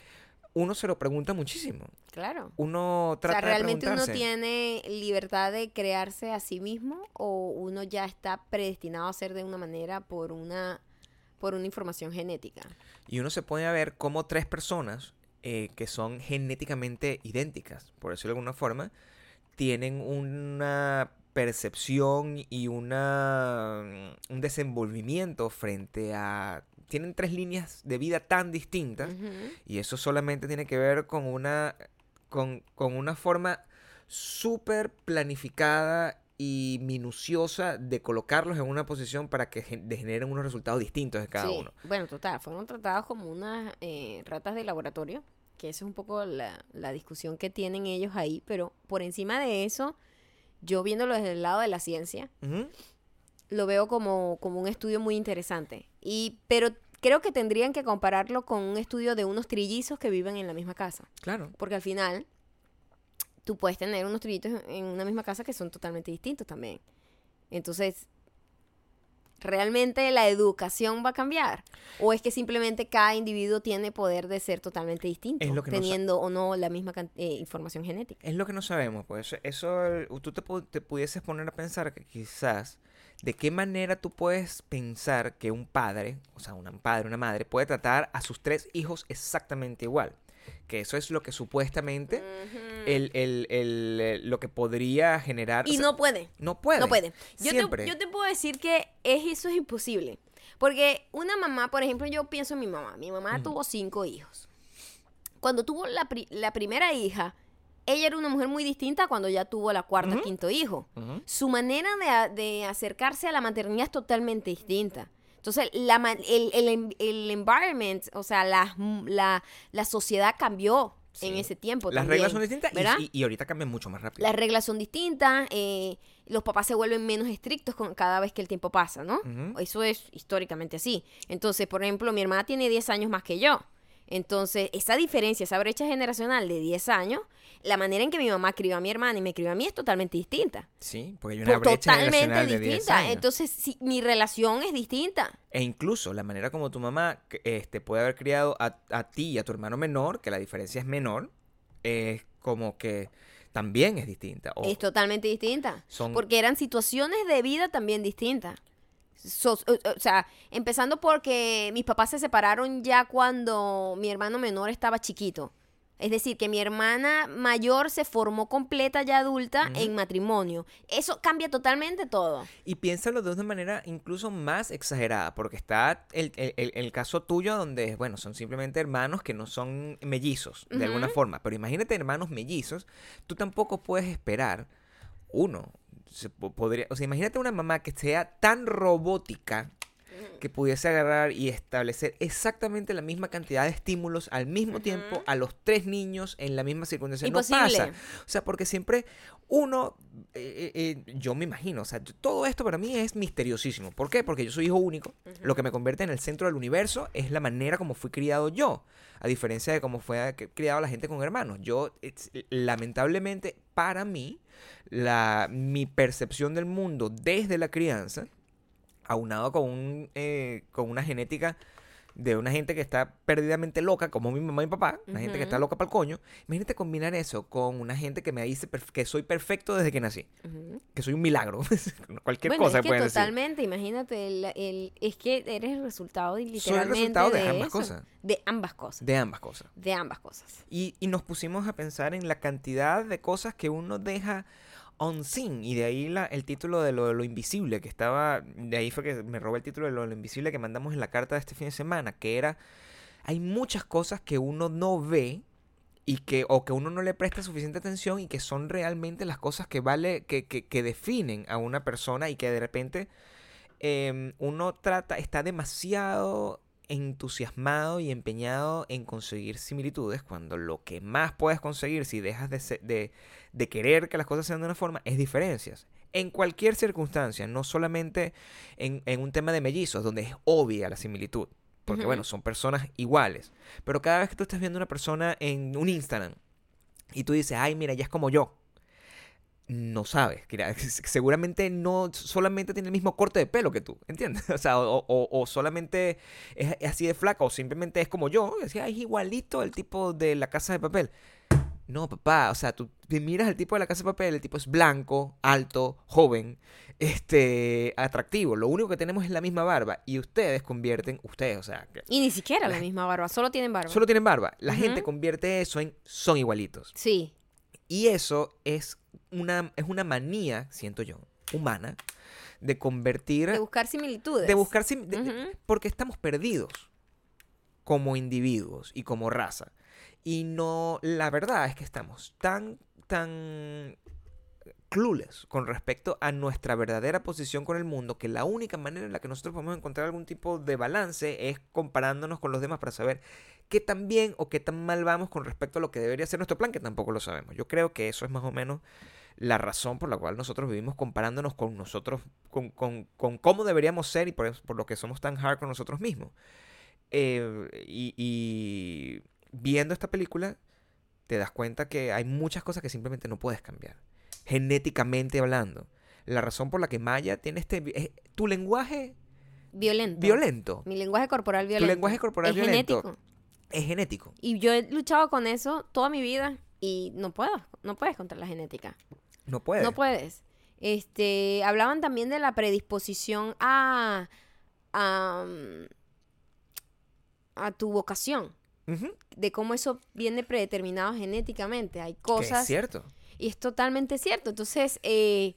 uno se lo pregunta muchísimo Claro. uno O trata sea, realmente de uno tiene libertad de crearse a sí mismo o uno ya está predestinado a ser de una manera por una por una información genética. Y uno se pone a ver cómo tres personas eh, que son genéticamente idénticas, por decirlo de alguna forma, tienen una percepción y una, mm, un desenvolvimiento frente a... Tienen tres líneas de vida tan distintas y eso solamente tiene que ver con una, con, con una forma súper planificada y minuciosa de colocarlos en una posición para que gen- generen unos resultados distintos de cada Sí, uno. Bueno, total, fueron tratados como unas eh, ratas de laboratorio, que eso es un poco la, la discusión que tienen ellos ahí, pero por encima de eso, yo viéndolo desde el lado de la ciencia, lo veo como, como un estudio muy interesante. Y, pero creo que tendrían que compararlo con un estudio de unos trillizos que viven en la misma casa. Claro. Porque al final, tú puedes tener unos trillitos en una misma casa que son totalmente distintos también. Entonces, ¿realmente la educación va a cambiar? ¿O es que simplemente cada individuo tiene poder de ser totalmente distinto, Es lo que no teniendo o no la misma eh, información genética? Es lo que no sabemos, pues eso tú te, pu- te pudieses poner a pensar que quizás de qué manera tú puedes pensar que un padre, o sea, un padre, una madre, puede tratar a sus tres hijos exactamente igual. Que eso es lo que supuestamente el, el- el, eh, lo que podría generar. o Y sea, no puede. no puede. No puede. Yo Siempre. te, yo te puedo decir que es, eso es imposible. Porque una mamá, por ejemplo, yo pienso en mi mamá. Mi mamá tuvo cinco hijos. Cuando tuvo la, pri- la primera hija, ella era una mujer muy distinta cuando ya tuvo la cuarta, Ujú. quinto hijo. Su manera de, de acercarse a la maternidad es totalmente distinta. Entonces, la, el, el, em- el environment, o sea, la, la, la sociedad cambió en ese tiempo. Las también, reglas son distintas y- ¿verdad? y, y ahorita cambian mucho más rápido. Las reglas son distintas, eh, los papás se vuelven menos estrictos con cada vez que el tiempo pasa, ¿no? Eso es históricamente así. Entonces, por ejemplo, mi hermana tiene 10 años más que yo. Entonces, esa diferencia, esa brecha generacional de 10 años, la manera en que mi mamá crió a mi hermana y me crió a mí es totalmente distinta. Sí, porque hay una Por- brecha totalmente generacional de 10 distinta. años. Entonces, sí, mi relación es distinta. E incluso la manera como tu mamá este, puede haber criado a, a ti y a tu hermano menor, que la diferencia es menor, es como que también es distinta. Es totalmente distinta. son, Porque eran situaciones de vida también distintas. So- o sea, empezando porque mis papás se separaron ya cuando mi hermano menor estaba chiquito. Es decir, que mi hermana mayor se formó completa ya adulta en matrimonio. Eso cambia totalmente todo. Y piénsalo de una manera incluso más exagerada, porque está el, el- el- caso tuyo donde, bueno, son simplemente hermanos que no son mellizos, de alguna forma. Pero imagínate hermanos mellizos, tú tampoco puedes esperar, uno, se po- podría, o sea, imagínate una mamá que sea tan robótica que pudiese agarrar y establecer exactamente la misma cantidad de estímulos al mismo tiempo a los tres niños en la misma circunstancia. No Imposible. pasa. O sea, porque siempre uno, eh, eh, eh, yo me imagino, o sea, todo esto para mí es misteriosísimo. ¿Por qué? Porque yo soy hijo único. Lo que me convierte en el centro del universo es la manera como fui criado yo. A diferencia de cómo fue criado la gente con hermanos. Yo, lamentablemente, para mí, la, mi percepción del mundo desde la crianza, aunado con, un, eh, con una genética de una gente que está perdidamente loca, como mi mamá y mi papá, una gente que está loca para el coño. Imagínate combinar eso con una gente que me dice que soy perfecto desde que nací, que soy un milagro. Cualquier bueno, cosa es que pueden decir. totalmente, imagínate, el, el- es que eres el resultado de- Soy el literalmente resultado de, de ambas eso. cosas. De ambas cosas. De ambas cosas. De ambas cosas. Y, y nos pusimos a pensar en la cantidad de cosas que uno deja unseen. Y de ahí el título de lo, lo invisible, que estaba. De ahí fue que me robé el título de lo, invisible que mandamos en la carta de este fin de semana, que era. Hay muchas cosas que uno no ve y que o que uno no le presta suficiente atención y que son realmente las cosas que vale que, que, que definen a una persona y que de repente em, uno trata está demasiado entusiasmado y empeñado en conseguir similitudes cuando lo que más puedes conseguir si dejas de, de, de querer que las cosas sean de una forma es diferencias en cualquier circunstancia no solamente en, en un tema de mellizos donde es obvia la similitud porque bueno son personas iguales pero cada vez que tú estás viendo una persona en un Instagram y tú dices, ay, mira, ya es como yo. No sabes, seguramente no solamente tiene el mismo corte de pelo que tú, ¿entiendes? O sea, o, o- o solamente es, así de flaca, o simplemente es como yo, y decía, "Ay, es igualito el tipo de la casa de papel. No, papá, o sea, tú te miras al tipo de la casa de papel, el tipo es blanco, alto, joven, este, atractivo. Lo único que tenemos es la misma barba, y ustedes convierten, ustedes, o sea, Y ni siquiera la La- misma barba, solo tienen barba. solo tienen barba. La gente convierte eso en son igualitos. Sí. Y eso es una, es una manía, siento yo, humana, de convertir, De buscar similitudes. de buscar, sim- de- de- Ujú. porque estamos perdidos como individuos y como raza. Y no, la verdad es que estamos tan, tan clueless con respecto a nuestra verdadera posición con el mundo que la única manera en la que nosotros podemos encontrar algún tipo de balance es comparándonos con los demás para saber qué tan bien o qué tan mal vamos con respecto a lo que debería ser nuestro plan, que tampoco lo sabemos. Yo creo que eso es más o menos la razón por la cual nosotros vivimos comparándonos con nosotros, con, con- con cómo deberíamos ser y por, por lo que somos tan hard con nosotros mismos. Eh, y viendo esta película, te das cuenta que hay muchas cosas que simplemente no puedes cambiar. Genéticamente hablando. La razón por la que Maya tiene este... es- tu lenguaje Violento. violento Mi lenguaje corporal violento. lenguaje corporal es violento. genético. es genético. Y yo he luchado con eso toda mi vida y no puedo. No puedes contra la genética. No puede. No puedes. Este, hablaban también de la predisposición a, a, a tu vocación, De cómo eso viene predeterminado genéticamente. Hay que cosas es cierto. y es totalmente cierto. Entonces, eh,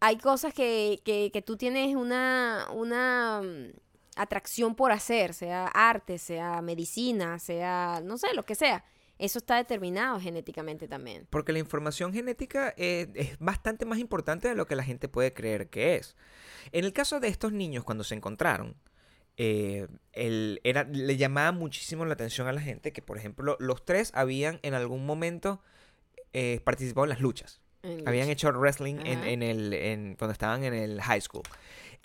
hay cosas que, que, que tú tienes una, una mm, atracción por hacer, sea arte, sea medicina, sea, no sé, lo que sea. Eso está determinado genéticamente también. Porque la información genética eh, es bastante más importante de lo que la gente puede creer que es. En el caso de estos niños, cuando se encontraron, eh, el- era, le llamaba muchísimo la atención a la gente que, por ejemplo, los tres habían en algún momento eh, participado en las luchas. en Habían lucha. hecho wrestling en, en el, en- cuando estaban en el high school.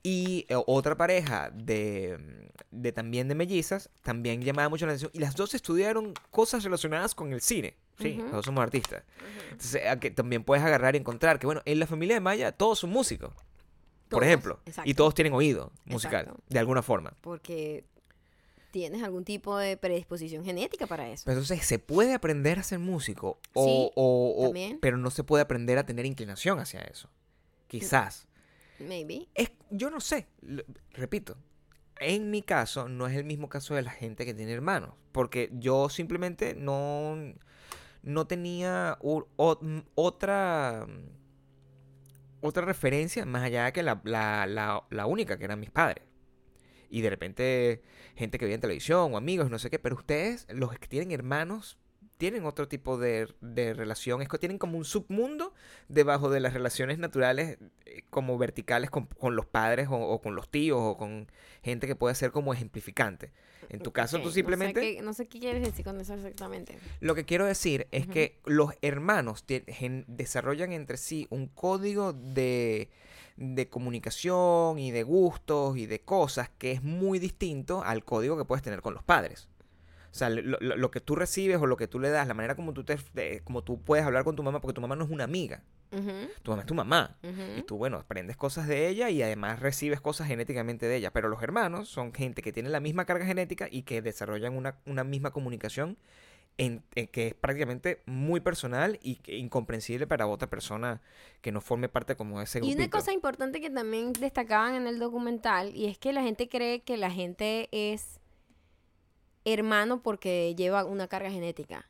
Y eh, otra pareja de, de también de mellizas también llamaba mucho la atención. Y las dos estudiaron cosas relacionadas con el cine. Sí, Ujú. los dos somos artistas. Ujú. Entonces, a que también puedes agarrar y encontrar que, bueno, en la familia de Maya todos son músicos, por ejemplo. exacto. Y todos tienen oído musical, Exacto. de alguna forma. Porque tienes algún tipo de predisposición genética para eso. Pero entonces, ¿se puede aprender a ser músico? O, Sí, o- o- también. pero no se puede aprender a tener inclinación hacia eso. Quizás. Maybe. Es, yo no sé, lo- repito, en mi caso no es el mismo caso de la gente que tiene hermanos, porque yo simplemente no, no tenía u- o- m- otra, otra referencia más allá que la, la- la- la única, que eran mis padres. Y de repente gente que veía en televisión o amigos, no sé qué, pero ustedes, los que tienen hermanos, tienen otro tipo de, de relación, es que tienen como un submundo debajo de las relaciones naturales eh, como verticales con, con los padres o, o con los tíos o con gente que puede ser como ejemplificante. En tu caso, tú no sé simplemente... qué- No sé, qué, quieres decir con eso exactamente. Lo que quiero decir es que los hermanos desarrollan entre sí un código de, de comunicación y de gustos y de cosas que es muy distinto al código que puedes tener con los padres. O sea, lo, lo- lo que tú recibes o lo que tú le das, la manera como tú, te, como tú puedes hablar con tu mamá, porque tu mamá no es una amiga, Tu mamá es tu mamá. Y tú, bueno, aprendes cosas de ella y además recibes cosas genéticamente de ella. Pero los hermanos son gente que tiene la misma carga genética y que desarrollan una, una misma comunicación en, en que es prácticamente muy personal y que incomprensible para otra persona que no forme parte como de ese Y grupito. una cosa importante que también destacaban en el documental, y es que la gente cree que la gente es hermano porque lleva una carga genética.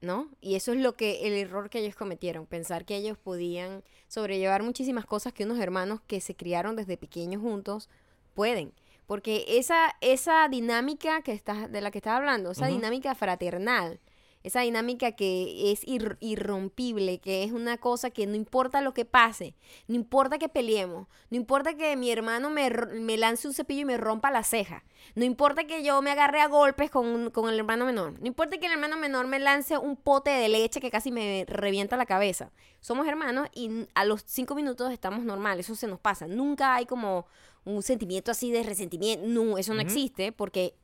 ¿No? Y eso es lo que, el error que ellos cometieron, pensar que ellos podían sobrellevar muchísimas cosas que unos hermanos que se criaron desde pequeños juntos pueden. Porque esa, esa dinámica que estás, de la que estás hablando, esa dinámica fraternal, esa dinámica que es ir- irrompible, que es una cosa que no importa lo que pase, no importa que peleemos, no importa que mi hermano me, me lance un cepillo y me rompa la ceja, no importa que yo me agarre a golpes con, con el hermano menor, no importa que el hermano menor me lance un pote de leche que casi me revienta la cabeza. Somos hermanos y a los cinco minutos estamos normal, eso se nos pasa. Nunca hay como un sentimiento así de resentimiento, no, eso no existe porque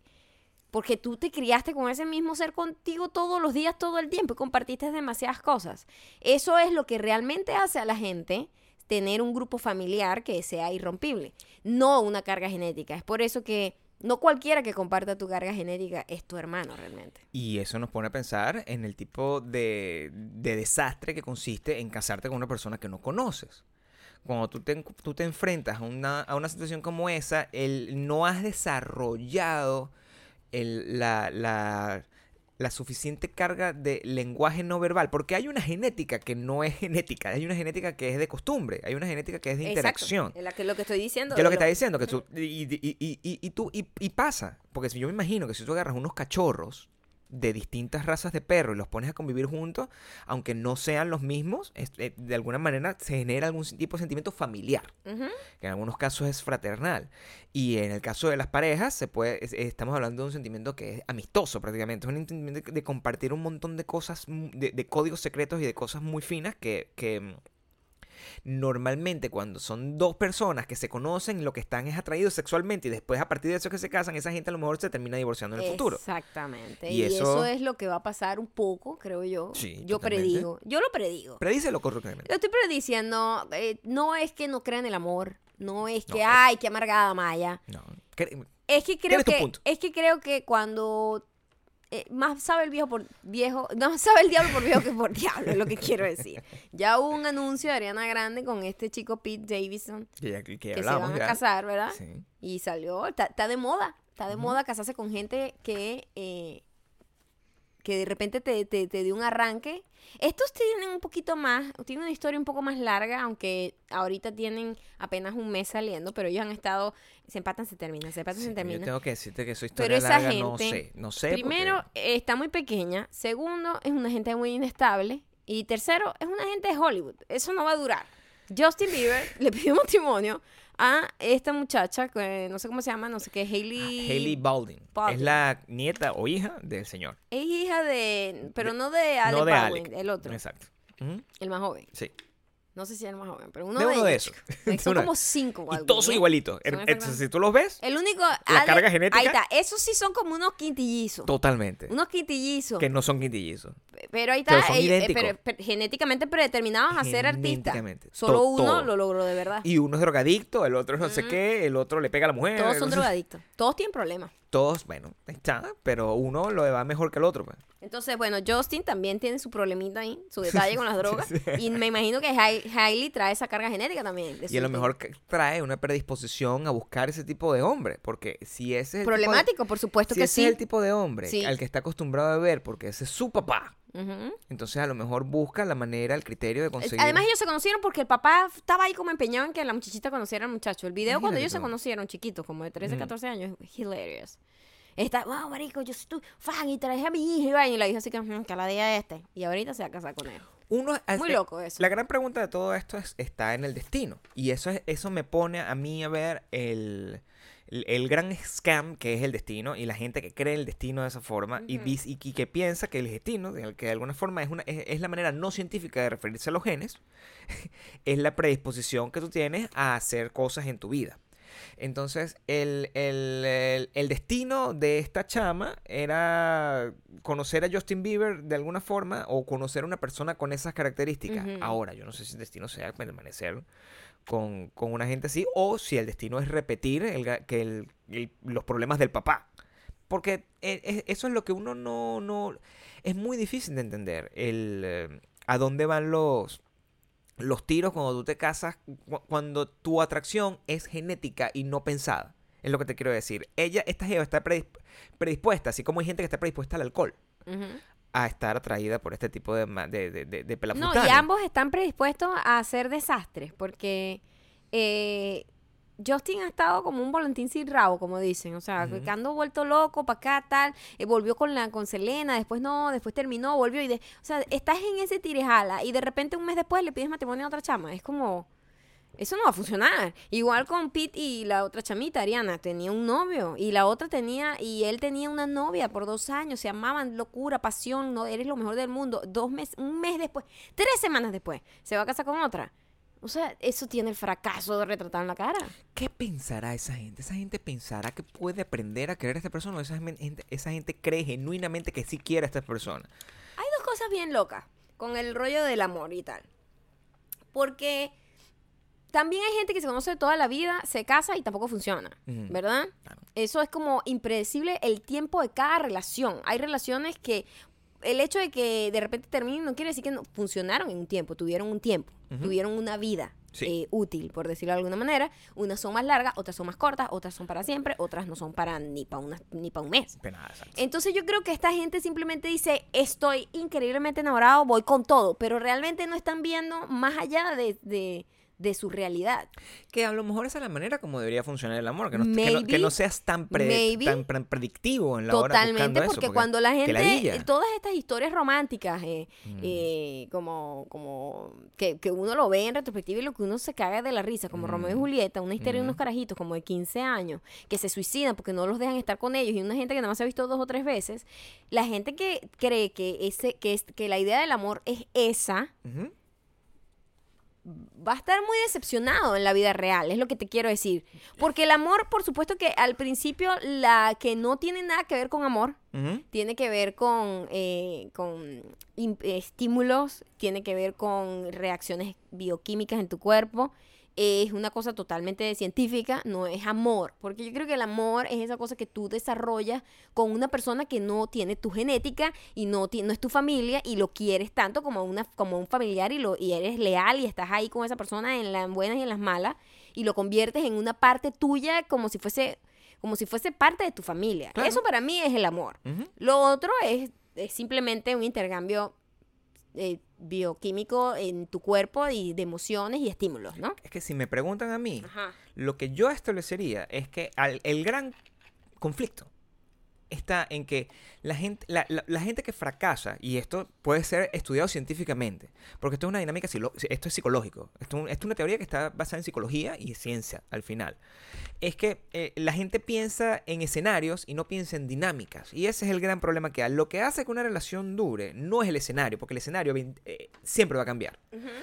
porque tú te criaste con ese mismo ser contigo todos los días, todo el tiempo y compartiste demasiadas cosas. Eso es lo que realmente hace a la gente tener un grupo familiar que sea irrompible, no una carga genética. Es por eso que no cualquiera que comparta tu carga genética es tu hermano realmente. Y eso nos pone a pensar en el tipo de, de desastre que consiste en casarte con una persona que no conoces. Cuando tú te, tú te enfrentas a una, a una situación como esa, el, no has desarrollado el- la, la- la suficiente carga de lenguaje no verbal, porque hay una genética que no es genética, hay una genética que es de costumbre, hay una genética que es de interacción. Exacto, es la que- lo que estoy diciendo. ¿Qué es lo que está diciendo? Que tú, y, y- y- y- y- y tú, y, y pasa. Porque si yo me imagino que si tú agarras unos cachorros de distintas razas de perro y los pones a convivir juntos, aunque no sean los mismos, es- eh, de alguna manera se genera algún tipo de sentimiento familiar, que en algunos casos es fraternal. Y en el caso de las parejas, se puede, es- estamos hablando de un sentimiento que es amistoso prácticamente, es un sentimiento de, de compartir un montón de cosas, mu- de, de códigos secretos y de cosas muy finas que... que mm, Normalmente cuando son dos personas que se conocen, lo que están es atraídos sexualmente y después a partir de eso que se casan, esa gente a lo mejor se termina divorciando en el futuro. Exactamente. Y Y, eso... eso- es lo que va a pasar un poco, creo yo. Sí, yo totalmente. predigo. Yo lo predigo. Predícelo correctamente. Lo estoy prediciendo. eh, no es que no crean el amor. No es que, No, es- ay, qué amargada Maya. No. Es que creo que, es que creo que cuando eh, más sabe el viejo por viejo, no sabe el diablo por viejo que por diablo, es lo que quiero decir. Ya hubo un anuncio de Ariana Grande con este chico Pete Davidson Que, que que se van a casar, ¿verdad? Sí. Y salió, está, de moda, está de moda casarse con gente que, eh, que de repente te, te, te dio un arranque. Estos tienen un poquito más, tienen una historia un poco más larga, aunque ahorita tienen apenas un mes saliendo, pero ellos han estado, se empatan, se terminan, se empatan, Sí, se yo terminan. tengo que decirte que su Pero historia esa larga no gente, sé. No sé Primero, porque- está muy pequeña. Segundo, es una gente muy inestable. Y tercero, es una gente de Hollywood. Eso no va a durar. Justin Bieber le pidió matrimonio a esta muchacha, que no sé cómo se llama, no sé qué, Hailey. Hailey Baldwin. Baldwin. Es la nieta o hija del señor. Es hija de. Pero no de Alec no de Baldwin, Alec. el otro, Exacto. El más joven. Sí. No sé si el más joven, pero uno De uno esos. Son como cinco. o Y todos son ¿eh? igualitos. Son Er- si tú los ves, El único. La carga genética- Ahí está. Esos sí son como unos quintillizos. totalmente. Unos quintillizos. Que no son quintillizos. Pero ahí Pero está, son ellos, eh, pero- pero genéticamente predeterminados a ser artistas. Solo To- uno todo. lo logró de verdad. Y uno es drogadicto, el otro es no sé qué, el otro le pega a la mujer. Todos son drogadictos. Todos tienen problemas. Todos, bueno, está, pero uno lo va mejor que el otro. pues. Entonces, bueno, Justin también tiene su problemita ahí, su detalle con las drogas. Y me imagino que Hai- Hailey trae esa carga genética también. de Y a lo mejor que trae una predisposición a buscar ese tipo de hombre. Porque si ese es el tipo de- Problemático, por supuesto si que ese sí. es el tipo de hombre Sí. al que está acostumbrado a ver, porque ese es su papá, Entonces a lo mejor busca la manera, el criterio de conseguir. Además, ellos se conocieron porque el papá estaba ahí como empeñado en que la muchachita conociera al muchacho. El video cuando ellos se conocieron, chiquitos, como de 13, Ujú. 14 años, es hilarious. Está, wow, marico, yo soy tu fan y traje a mi hija y vaina", y la hija así que, "Ujú, que la diga este. Y ahorita se va a casar con él. Uno, Muy eh, loco eso. La gran pregunta de todo esto es, está en el destino. Y eso, es, eso me pone a mí a ver el, el, el gran scam que es el destino y la gente que cree el destino de esa forma y, y, y que piensa que el destino, de- que de alguna forma es, una, es, es la manera no científica de referirse a los genes, es la predisposición que tú tienes a hacer cosas en tu vida. Entonces, el, el- el- el destino de esta chama era conocer a Justin Bieber de alguna forma o conocer a una persona con esas características. Ahora, yo no sé si el destino sea permanecer con, con una gente así o si el destino es repetir el que el- los problemas del papá. Porque e- e- eso es lo que uno no, no... Es muy difícil de entender. El, eh, a dónde van los, los tiros cuando tú te casas, cu- cuando tu atracción es genética y no pensada. Es lo que te quiero decir. Ella, esta jeva está predisp- predispuesta, así como hay gente que está predispuesta al alcohol. A estar atraída por este tipo de, de, de, de, de No, y ambos están predispuestos a hacer desastres, porque eh, Justin ha estado como un volantín sin rabo, como dicen, o sea, que ando vuelto loco para acá, tal, eh, volvió con la con Selena, después no, después terminó, volvió y de, o sea, estás en ese tirejala y de repente un mes después le pides matrimonio a otra chama, es como eso no va a funcionar. Igual con Pete y la otra chamita, Ariana, tenía un novio y la otra tenía, y él tenía una novia por dos años, se amaban, locura, pasión, no, eres lo mejor del mundo. Dos meses, un mes después, tres semanas después, se va a casar con otra. O sea, eso tiene el fracaso de retratado en la cara. ¿Qué pensará esa gente? ¿Esa gente pensará que puede aprender a querer a esta persona o esa gente, esa gente cree genuinamente que sí quiere a esta persona? Hay dos cosas bien locas con el rollo del amor y tal. Porque también hay gente que se conoce toda la vida, se casa y tampoco funciona. ¿verdad? Claro. Eso es como impredecible el tiempo de cada relación. Hay relaciones que el hecho de que de repente terminen no quiere decir que no funcionaron en un tiempo, tuvieron un tiempo, tuvieron una vida. Sí. eh, útil, por decirlo de alguna manera. Unas son más largas, otras son más cortas, otras son para siempre, otras no son para ni para una, ni para un mes. Nada. Entonces yo creo que esta gente simplemente dice, estoy increíblemente enamorado, voy con todo, pero realmente no están viendo más allá de, de- de su realidad. Que a lo mejor esa es la manera como debería funcionar el amor, que no, que no- que Maybe- no seas tan, pre- maybe- tan pre- predictivo en la hora Totalmente, eso, porque, cuando la gente, eh, todas estas historias románticas, eh, Mm. eh, como, como que, que uno lo ve en retrospectiva y lo que uno se caga de la risa, como Romeo y Mm. Julieta, una historia de unos Mm. carajitos como de 15 años, que se suicidan porque no los dejan estar con ellos, y una gente que nada más se ha visto dos o tres veces, la gente que cree que, ese, que, es, que la idea del amor es esa. Va a estar muy decepcionado en la vida real, es lo que te quiero decir. Porque el amor, por supuesto que al principio la que no tiene nada que ver con amor, tiene que ver con, eh, con estímulos, tiene que ver con reacciones bioquímicas en tu cuerpo. Es una cosa totalmente científica, no es amor. Porque yo creo que el amor es esa cosa que tú desarrollas con una persona que no tiene tu genética y no, no es tu familia y lo quieres tanto como, una, como un familiar y, lo, y eres leal y estás ahí con esa persona en las buenas y en las malas y lo conviertes en una parte tuya como si fuese, como si fuese parte de tu familia. Claro. Eso para mí es el amor. Lo otro es, es simplemente un intercambio eh, bioquímico en tu cuerpo y de emociones y estímulos, ¿no? Es que si me preguntan a mí, Ajá. lo que yo establecería es que al- el gran conflicto está en que la gente, la, la- la gente que fracasa, y esto puede ser estudiado científicamente, porque esto es una dinámica, esto es psicológico, esto, esto es una teoría que está basada en psicología y ciencia al final, es que eh, la gente piensa en escenarios y no piensa en dinámicas, y ese es el gran problema que hay. Lo que hace que una relación dure no es el escenario, porque el escenario eh, siempre va a cambiar.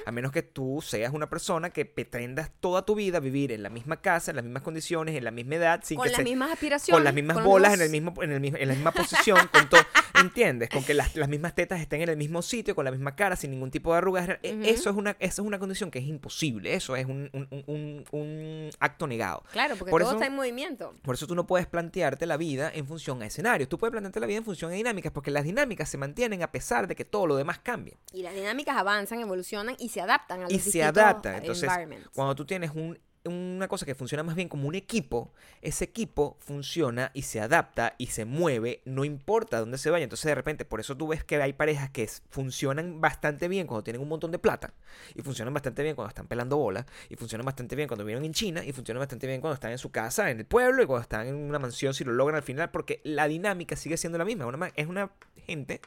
A menos que tú seas una persona que pretendas toda tu vida vivir en la misma casa, en las mismas condiciones, en la misma edad, sin Con que las se- mismas aspiraciones. con las mismas bolas en, el mismo, en, el mismo- en la misma posición, con todo, ¿entiendes? Con que las, las mismas tetas estén en el mismo sitio, con la misma cara, sin ningún tipo de arrugas. E- Ujú. Eso es una, eso es una condición que es imposible. Eso es un, un- un- un- acto negado. Claro, porque Por todo eso- está en movimiento. Por eso tú no puedes plantearte la vida en función a escenarios. Tú puedes plantearte la vida en función a dinámicas, porque las dinámicas se mantienen a pesar de que todo lo demás cambie. Y las dinámicas avanzan, evolucionan y se adaptan a los y se adaptan. Entonces, cuando tú tienes un- una cosa que funciona más bien como un equipo, ese equipo funciona y se adapta y se mueve, no importa dónde se vaya. Entonces, de repente, por eso tú ves que hay parejas que funcionan bastante bien cuando tienen un montón de plata, y funcionan bastante bien cuando están pelando bolas, y funcionan bastante bien cuando viven en China, y funcionan bastante bien cuando están en su casa, en el pueblo, y cuando están en una mansión, si lo logran al final, porque la dinámica sigue siendo la misma. Una es una gente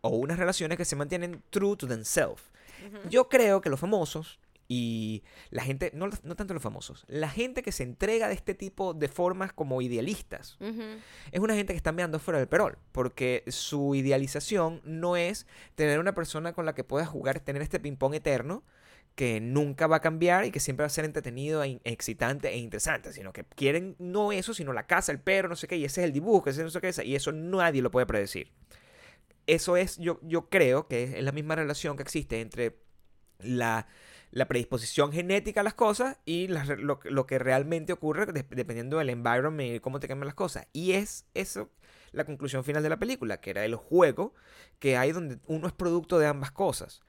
o unas relaciones que se mantienen true to themselves. Yo creo que los famosos y la gente, no, no tanto los famosos, la gente que se entrega de este tipo de formas como idealistas, es una gente que está meando fuera del perol, porque su idealización no es tener una persona con la que puedas jugar, tener este ping-pong eterno, que nunca va a cambiar y que siempre va a ser entretenido, e excitante e interesante, sino que quieren no eso, sino la casa, el perro, no sé qué, y ese es el dibujo, ese es no sé qué, y eso nadie lo puede predecir. Eso es, yo, yo creo que es la misma relación que existe entre la, la predisposición genética a las cosas y las lo, lo que realmente ocurre de- dependiendo del environment y cómo te cambian las cosas. Y es eso la conclusión final de la película, que era el juego que hay donde uno es producto de ambas cosas.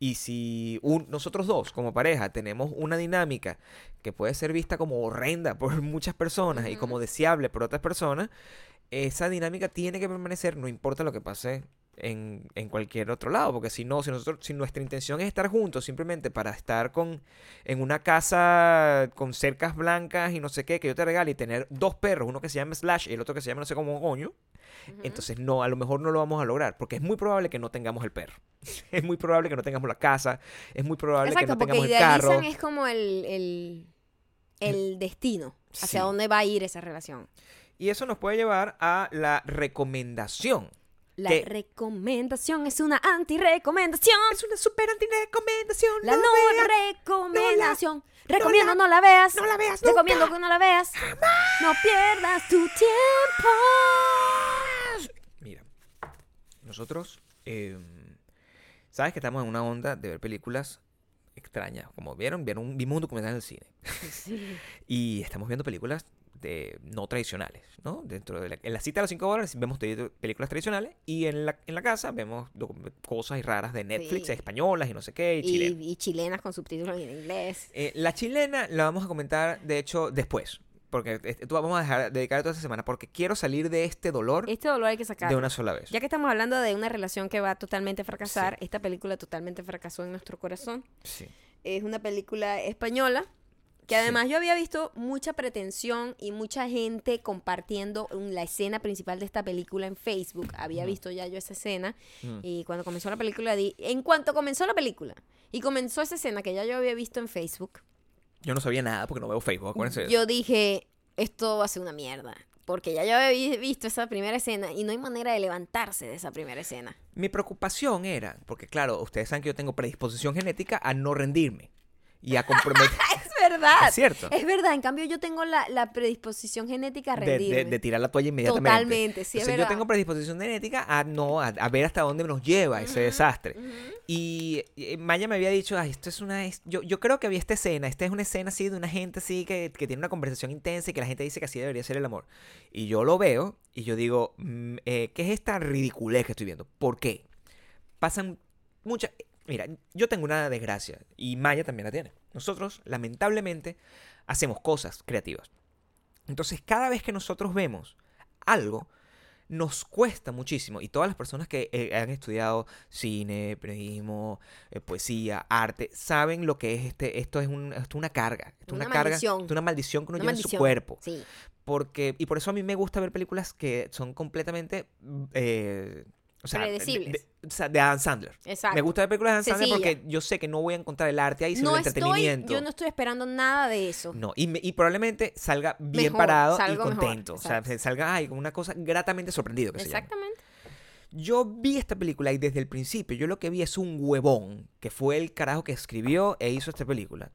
Y si un- nosotros dos, como pareja, tenemos una dinámica que puede ser vista como horrenda por muchas personas y como deseable por otras personas, esa dinámica tiene que permanecer, no importa lo que pase en, en cualquier otro lado, porque si no, si nosotros, si nuestra intención es estar juntos simplemente para estar con en una casa con cercas blancas y no sé qué, que yo te regale y tener dos perros, uno que se llama Slash y el otro que se llama no sé cómo coño, entonces no, a lo mejor no lo vamos a lograr, porque es muy probable que no tengamos el perro, es muy probable que no tengamos la casa, es muy probable que no tengamos el carro. es como el, el, el destino, hacia Sí. dónde va a ir esa relación. Y eso nos puede llevar a la recomendación. La ¿Qué? recomendación es una anti-recomendación. Es una super anti-recomendación. La no no, veas, recomendación. Recomiendo no la veas. no la veas Recomiendo nunca. que no la veas. No pierdas tu tiempo. Mira, nosotros, eh, sabes que estamos en una onda de ver películas extrañas. Como vieron, vieron vimos un documental en el cine. Y estamos viendo películas de, no tradicionales, ¿no? Dentro de la, en la cita de los 5 dólares vemos películas tradicionales y en la, en la casa vemos cosas raras de Netflix, Sí. españolas y no sé qué, y, Y, chilenas. y chilenas con subtítulos en inglés. Eh, la chilena la vamos a comentar, de hecho, después. Porque tú vamos a dejar dedicar toda esta semana porque quiero salir de este dolor Este dolor hay que sacarlo. de una sola vez. Ya que estamos hablando de una relación que va totalmente a fracasar, esta película totalmente fracasó en nuestro corazón. Sí. Es una película española que Sí. además yo había visto mucha pretensión y mucha gente compartiendo la escena principal de esta película en Facebook. Había visto ya yo esa escena Mm. y cuando comenzó la película di, en cuanto comenzó la película y comenzó esa escena que ya yo había visto en Facebook, Yo no sabía nada porque no veo Facebook, acuérdense yo dije, esto va a ser una mierda. Porque ya yo había vi- visto esa primera escena y no hay manera de levantarse de esa primera escena. Mi preocupación era, porque claro, ustedes saben que yo tengo predisposición genética a no rendirme y a comprometer. Es verdad. es cierto. Es verdad, en cambio yo tengo la, la predisposición genética a De, rendirme. de- de tirar la toalla inmediatamente. Totalmente, sí, es Entonces, yo verdad. tengo predisposición genética a no, a, a ver hasta dónde nos lleva ese desastre. Ujú. Y eh, Maya me había dicho, Ay, esto es una... es-". Yo, yo creo que había esta escena, esta es una escena así de una gente así que, que tiene una conversación intensa y que la gente dice que así debería ser el amor. Y yo lo veo y yo digo, mm, eh, ¿qué es esta ridiculez que estoy viendo? ¿Por qué? Pasan muchas... Mira, yo tengo una desgracia y Maya también la tiene. Nosotros, lamentablemente, hacemos cosas creativas. Entonces, cada vez que nosotros vemos algo, nos cuesta muchísimo. Y todas las personas que eh, han estudiado cine, periodismo, eh, poesía, arte, saben lo que es este. Esto es, un- esto es una carga. Esto es Una una, carga. maldición. Esto es una maldición que uno Una lleva en su cuerpo. Sí. Porque, y por eso a mí me gusta ver películas que son completamente. eh, o sea, Predecibles. De, o sea, de Adam Sandler. Exacto. Me gusta ver películas de Adam Sandler Sencilla. porque yo sé que no voy a encontrar el arte ahí, sino no el estoy, entretenimiento. yo no estoy esperando nada de eso. No, y, me- y probablemente salga bien Mejor, parado y mejor, contento. o sea, salga ay, con una cosa gratamente sorprendido. Que se. Exactamente. Yo vi esta película y desde el principio yo lo que vi es un huevón, que fue el carajo que escribió e hizo esta película,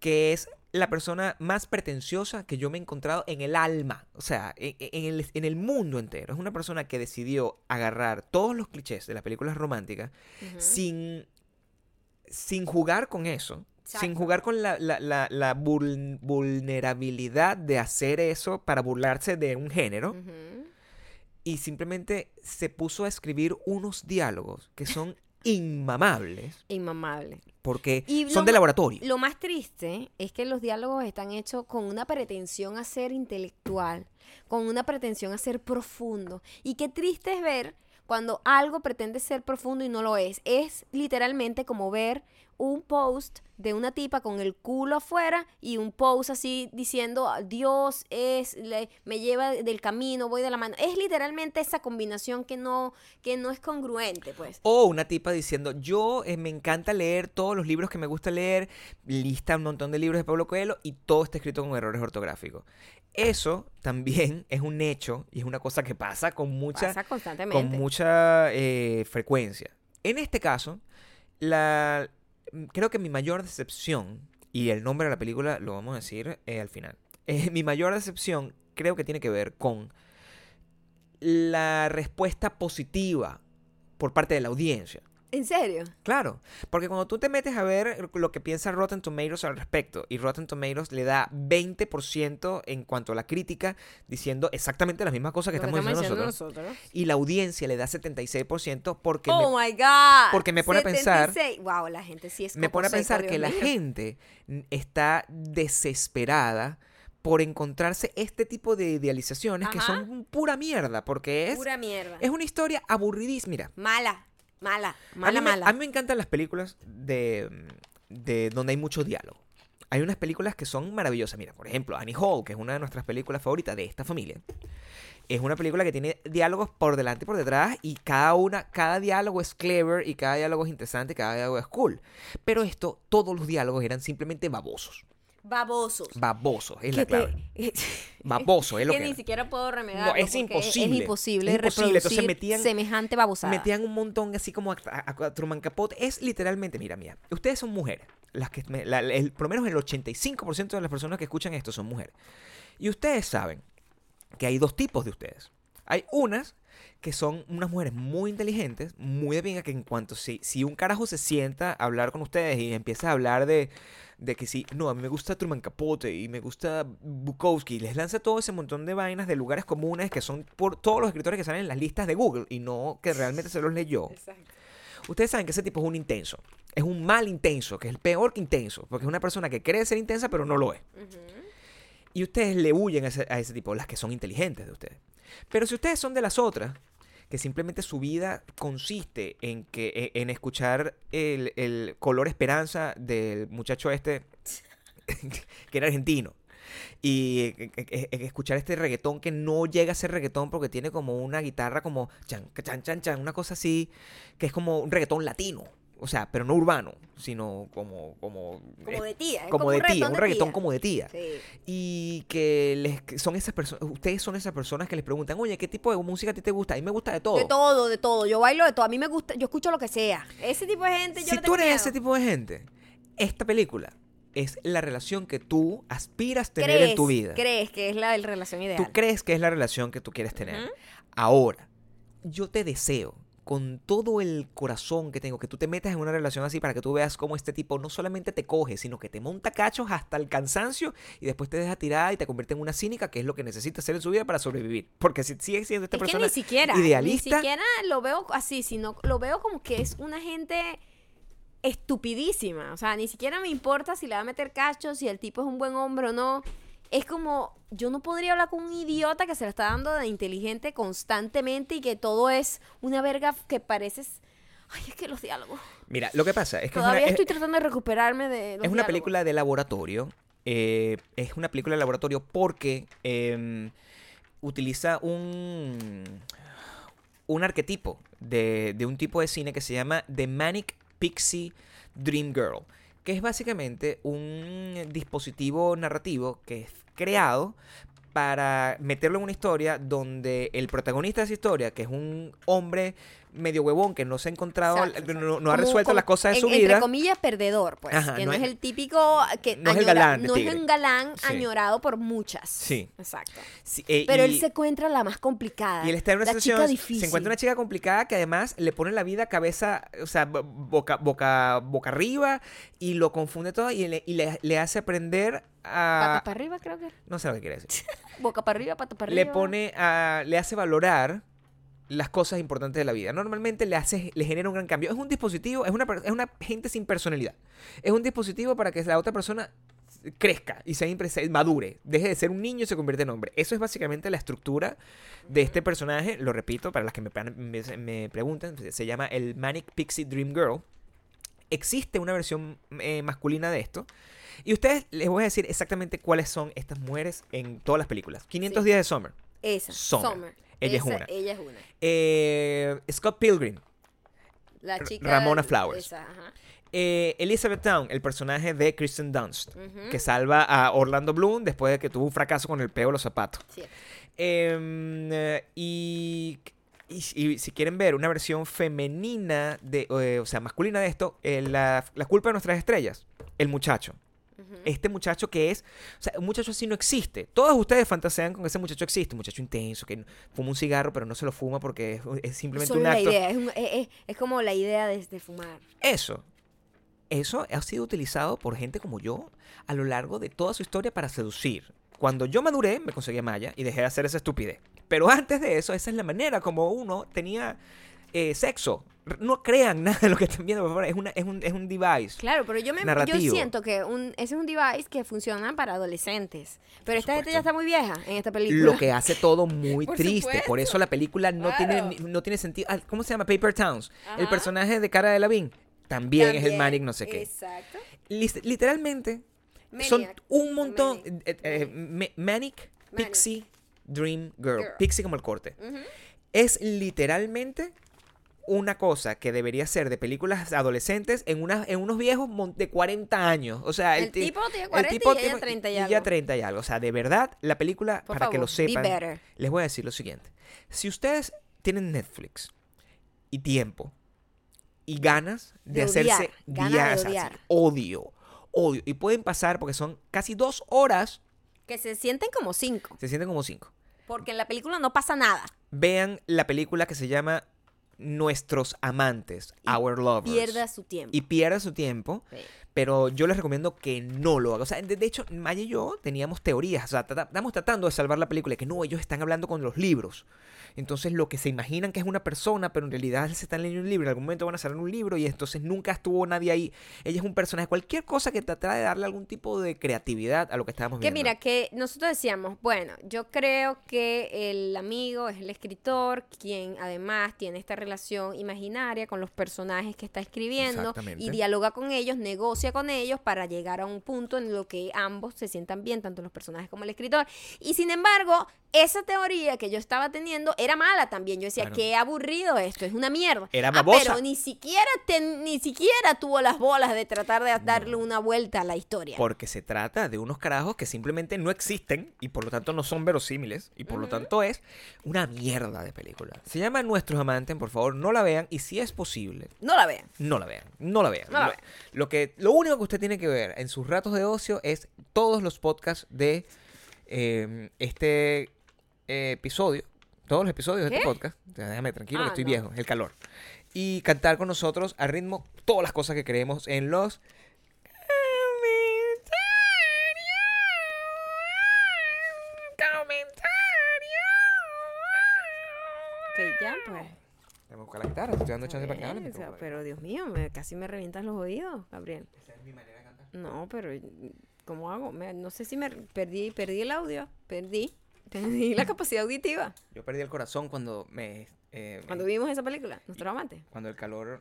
que es la persona más pretenciosa que yo me he encontrado en el alma, o sea, en, en el, en el mundo entero. Es una persona que decidió agarrar todos los clichés de las películas románticas sin, sin jugar con eso. Sin jugar con la, la- la- la vul- vulnerabilidad de hacer eso para burlarse de un género y simplemente se puso a escribir unos diálogos que son inmamables Inmamable. porque Y son de laboratorio. Lo más triste es que los diálogos están hechos con una pretensión a ser intelectual, con una pretensión a ser profundo. Y qué triste es ver cuando algo pretende ser profundo y no lo es. Es literalmente como ver un post de una tipa con el culo afuera y un post así diciendo Dios es le- me lleva del camino, voy de la mano. Es literalmente esa combinación que no que no es congruente, pues. O una tipa diciendo, yo eh, me encanta leer todos los libros que me gusta leer, lista un montón de libros de Pablo Coelho y todo está escrito con errores ortográficos. Eso también es un hecho y es una cosa que pasa con mucha, Pasa con constantemente. mucha eh, frecuencia. En este caso, la, creo que mi mayor decepción, y el nombre de la película lo vamos a decir eh, al final, eh, mi mayor decepción creo que tiene que ver con la respuesta positiva por parte de la audiencia. ¿En serio? Claro, porque cuando tú te metes a ver lo que piensa Rotten Tomatoes al respecto, y Rotten Tomatoes le da 20% en cuanto a la crítica, diciendo exactamente las mismas cosas que estamos diciendo diciendo nosotros, nosotros. y la audiencia le da 76% porque Oh me, my God. porque me pone a pensar- 76. Wow, la gente sí es me pone a pensar que la gente está desesperada por encontrarse este tipo de idealizaciones que son pura mierda, porque es, Pura mierda. es una historia aburridísima. Mira, Mala, mala, a mala, me, mala. a mí me encantan las películas de, de donde hay mucho diálogo. Hay unas películas que son maravillosas. Mira, por ejemplo, Annie Hall, que es una de nuestras películas favoritas de esta familia. Es una película que tiene diálogos por delante y por detrás y cada una, cada diálogo es clever y cada diálogo es interesante, cada diálogo es cool. Pero esto, todos los diálogos eran simplemente babosos. Babosos. Babosos, es Que la clave. te- Baboso, es lo que que ni era. siquiera puedo remediar. No, es imposible. Es imposible Es imposible. Entonces metían- semejante babosada. Metían un montón así como a, a- a Truman Capote. Es literalmente, mira, mira, ustedes son mujeres. Las que, me- la- el- por lo menos el 85% de las personas que escuchan esto son mujeres. Y ustedes saben que hay dos tipos de ustedes. Hay unas que son unas mujeres muy inteligentes, muy de pinga, que en cuanto si, si un carajo se sienta a hablar con ustedes y empieza a hablar de, de que sí, no, a mí me gusta Truman Capote y me gusta Bukowski, y les lanza todo ese montón de vainas de lugares comunes que son por todos los escritores que salen en las listas de Google y no que realmente se los leyó. Exacto. Ustedes saben que ese tipo es un intenso. Es un mal intenso, que es el peor que intenso, porque es una persona que cree ser intensa pero no lo es. Y ustedes le huyen a ese, a ese tipo, las que son inteligentes de ustedes. Pero si ustedes son de las otras, que simplemente su vida consiste en, que, e, en escuchar el, el color esperanza del muchacho este, que era argentino. Y eh, eh, escuchar este reggaetón que no llega a ser reggaetón porque tiene como una guitarra como chan, chan, chan, chan, una cosa así, que es como un reggaetón latino. O sea, pero no urbano, sino como... Como, Como de tía. es como de tía, reggaetón un reggaetón tía. como de tía. Sí. Y que les, que son esas personas, ustedes son esas personas que les preguntan, oye, ¿qué tipo de música a ti te gusta? A mí me gusta de todo. De todo, de todo. Yo bailo de todo. A mí me gusta, yo escucho lo que sea. Ese tipo de gente, yo si tú eres miedo. ese tipo de gente, esta película es la relación que tú aspiras tener en tu vida. ¿Crees que es la relación ideal? Tú crees que es la relación que tú quieres tener. Ahora, yo te deseo con todo el corazón que tengo que tú te metas en una relación así para que tú veas cómo este tipo no solamente te coge, sino que te monta cachos hasta el cansancio y después te deja tirada y te convierte en una cínica, que es lo que necesita hacer en su vida para sobrevivir. Porque si sigue siendo esta es que persona ni siquiera, idealista, ni siquiera lo veo así, sino lo veo como que es una gente estupidísima. O sea, ni siquiera me importa si le va a meter cachos, si el tipo es un buen hombre o no. Es como, yo no podría hablar con un idiota que se le está dando de inteligente constantemente y que todo es una verga que pareces... Ay, es que los diálogos. mira, lo que pasa es que es Todavía es- estoy tratando de recuperarme de los es una diálogos. película de laboratorio. eh, es una película de laboratorio porque em, utiliza un, un arquetipo de, de un tipo de cine que se llama The Manic Pixie Dream Girl, que es básicamente un dispositivo narrativo que es creado para meterlo en una historia donde el protagonista de esa historia, que es un hombre medio huevón que no se ha encontrado, Exacto, exacto. no, no ha resuelto como las cosas de en- su Entre vida. comillas, perdedor, pues. Ajá, que no no, es es- el típico que no es el añora- galán no es un galán Sí. añorado por muchas. Sí. Exacto. Sí, eh, Pero y- él se encuentra la más complicada. Y él está en una la situación, chica se encuentra una chica complicada que además le pone la vida cabeza, o sea, bo- boca, boca, boca arriba y lo confunde todo y le, y le, le hace aprender a... para arriba, creo que. No sé lo que quiere decir. Boca para arriba, pata para arriba. Le pone a... Le hace valorar las cosas importantes de la vida. Normalmente le hace, le genera un gran cambio. Es un dispositivo, es una, es una gente sin personalidad. Es un dispositivo para que la otra persona crezca y se, impre- se madure, deje de ser un niño y se convierte en hombre. Eso es básicamente la estructura de este personaje. Lo repito, para las que me, plan- me, me preguntan, se llama el Manic Pixie Dream Girl. Existe una versión eh, masculina de esto. Y ustedes les voy a decir exactamente cuáles son estas mujeres en todas las películas. 500 Sí. días de Summer. Esa. Summer. Summer. Ella es una. Ella es una. Eh, Scott Pilgrim. La chica. Ramona Flowers. Esa, ajá. Eh, Elizabeth Town, el personaje de Kristen Dunst, que salva a Orlando Bloom después de que tuvo un fracaso con el peo de los zapatos. Sí. Em, eh, y y, y si quieren ver una versión femenina, de, eh, o sea, masculina de esto, la, la culpa de nuestras estrellas, el muchacho. Este muchacho que es, o sea, un muchacho así no existe. Todos ustedes fantasean con que ese muchacho existe, un muchacho intenso que fuma un cigarro pero no se lo fuma porque es, es simplemente Solo un acto. idea, es, un- es- es- es como la idea de, de fumar. Eso, eso ha sido utilizado por gente como yo a lo largo de toda su historia para seducir. Cuando yo maduré, me conseguí a Maya y dejé de hacer esa estupidez. Pero antes de eso, esa es la manera como uno tenía eh, sexo. No crean nada de lo que están viendo, por favor. Es, una, es, un, es un device. Claro, pero yo me yo siento que un, ese es un device que funciona para adolescentes. Pero esta gente ya está muy vieja en esta película. Lo que hace todo muy Por triste. Por eso la película no, tiene, Claro. no tiene sentido. Ah, ¿Cómo se llama? Paper Towns. El personaje de cara de Lavín también, es el También, Manic no sé qué. Exacto. Literalmente, son un montón. Manic. eh, eh, me- Manic, Pixie, Dream Girl. Girl. Pixie como el corte. Es literalmente una cosa que debería ser de películas adolescentes en, unas en unos viejos de 40 años. O sea, El ti- tipo tiene el 40 tipo y ella tiene- 30 y ya algo. 30 y algo. O sea, de verdad, la película, Por para que lo be sepan, les voy a decir lo siguiente. Si ustedes tienen Netflix y tiempo y ganas de, De hacerse odiar, ganas de odio, odio. Y pueden pasar porque son casi dos horas, Que se sienten como cinco. se sienten como cinco. Porque en la película no pasa nada. Vean la película que se llama Nuestros Amantes, Y Our Lovers. Pierda su tiempo. y pierda su tiempo, Sí. pero yo les recomiendo que no lo hagan. O sea, de, de hecho, Maya y yo teníamos teorías, o sea, estamos tratando de salvar la película, que no, ellos están hablando con los libros. Entonces, lo que se imaginan que es una persona, pero en realidad se están leyendo un libro, en algún momento van a salir un libro y entonces nunca estuvo nadie ahí. Ella es un personaje, cualquier cosa que trata de darle algún tipo de creatividad a lo que estábamos Que viendo. mira, que nosotros decíamos, bueno, yo creo que el amigo es el escritor, quien además tiene esta relación imaginaria con los personajes que está escribiendo y dialoga con ellos, negocia con ellos para llegar a un punto en lo que ambos se sientan bien, tanto los personajes como el escritor. Y sin embargo, esa teoría que yo estaba teniendo era mala también. Yo decía, Claro. qué aburrido esto, es una mierda. Era Ah, babosa. pero ni siquiera, te- ni siquiera tuvo las bolas de tratar de darle una vuelta a la historia. Porque se trata de unos carajos que simplemente no existen y por lo tanto no son verosímiles y por lo tanto es una mierda de película. Se llama Nuestros Amantes, por favor, no la vean y si es posible, No la vean. no la vean, no la vean. No la lo, vean. lo que, lo único que usted tiene que ver en sus ratos de ocio es todos los podcasts de eh, este eh, episodio, todos los episodios de este podcast. Déjame tranquilo, que Ah, estoy no. viejo, el calor. Y cantar con nosotros al ritmo todas las cosas que creemos en los Que ya, pues. Voy a buscar la guitarra, estoy dando chance para que hable, pero Dios mío, me- casi me revientas los oídos, Gabriel. Esa es mi manera de cantar. No, pero ¿cómo hago? Me- no sé si me perdí, perdí el audio, perdí, perdí la capacidad auditiva. Yo perdí el corazón cuando me... eh, Cuando vimos esa película, nuestro amante. cuando el calor...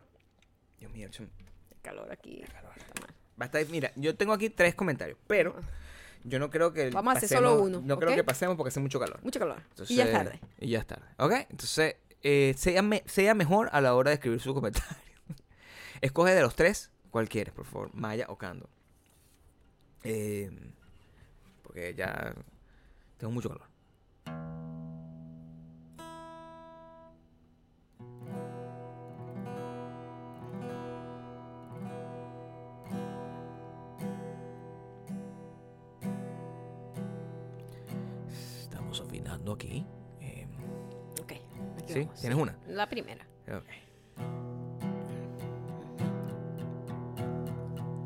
Dios mío, El calor aquí. está mal. Basta, mira, yo tengo aquí tres comentarios, pero yo no creo que Vamos a hacer pasemos- solo uno, No creo que pasemos porque hace mucho calor. Mucho calor. Entonces- y ya es tarde. Y ya es tarde. ¿Ok? Entonces, eh, sea, me- sea mejor a la hora de escribir su comentario. Escoge de los tres cuál quieres, por favor. Maya o Cando. Eh, porque ya tengo mucho calor. Aquí. Eh, Ok. aquí ¿Sí? vamos. ¿Tienes una? La primera. ok.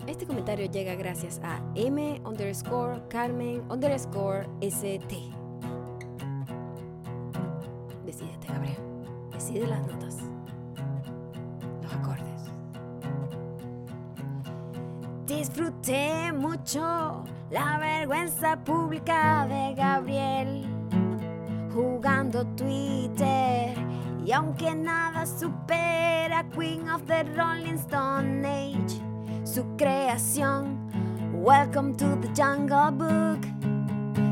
Este comentario llega gracias a M underscore Carmen underscore ST. Decídete, Gabriel. Decide las notas. Los acordes. Disfruté mucho la vergüenza pública de Gabriel jugando Twitter. Y aunque nada supera Queen of the Rolling Stone Age, su creación, Welcome to the Jungle Book,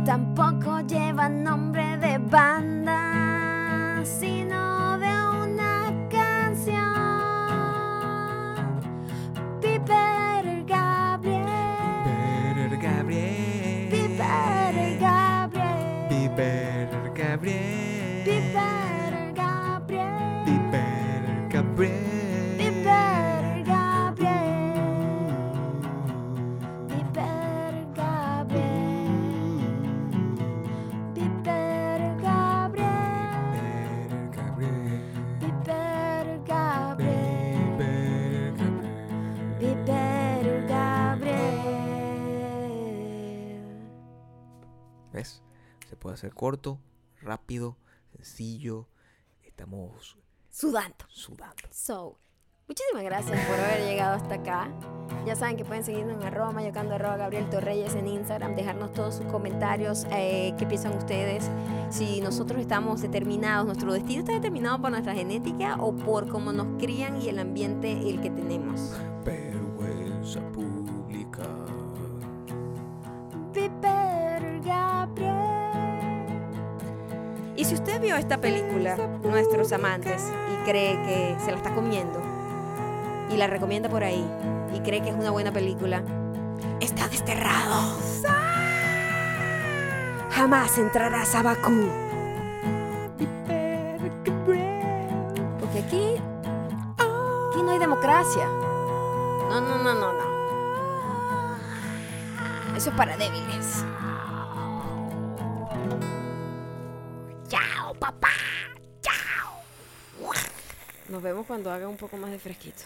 tampoco lleva nombre de banda, sino ser corto, rápido, sencillo. Estamos Sudando. sudando. So, muchísimas gracias por haber llegado hasta acá. Ya saben que pueden seguirnos en arroba mayocando arroba Gabriel Torreyes en Instagram, dejarnos todos sus comentarios, eh, qué piensan ustedes, si nosotros estamos determinados, nuestro destino está determinado por nuestra genética o por cómo nos crían y el ambiente el que tenemos. Vergüenza pública. Be better, Gabriel. Y si usted vio esta película, Nuestros Amantes, y cree que se la está comiendo, y la recomienda por ahí, y cree que es una buena película, está desterrado. Jamás entrarás a Bakú. Porque aquí, aquí no hay democracia. No, no, no, no, no. Eso es para débiles. Nos vemos cuando haga un poco más de fresquito.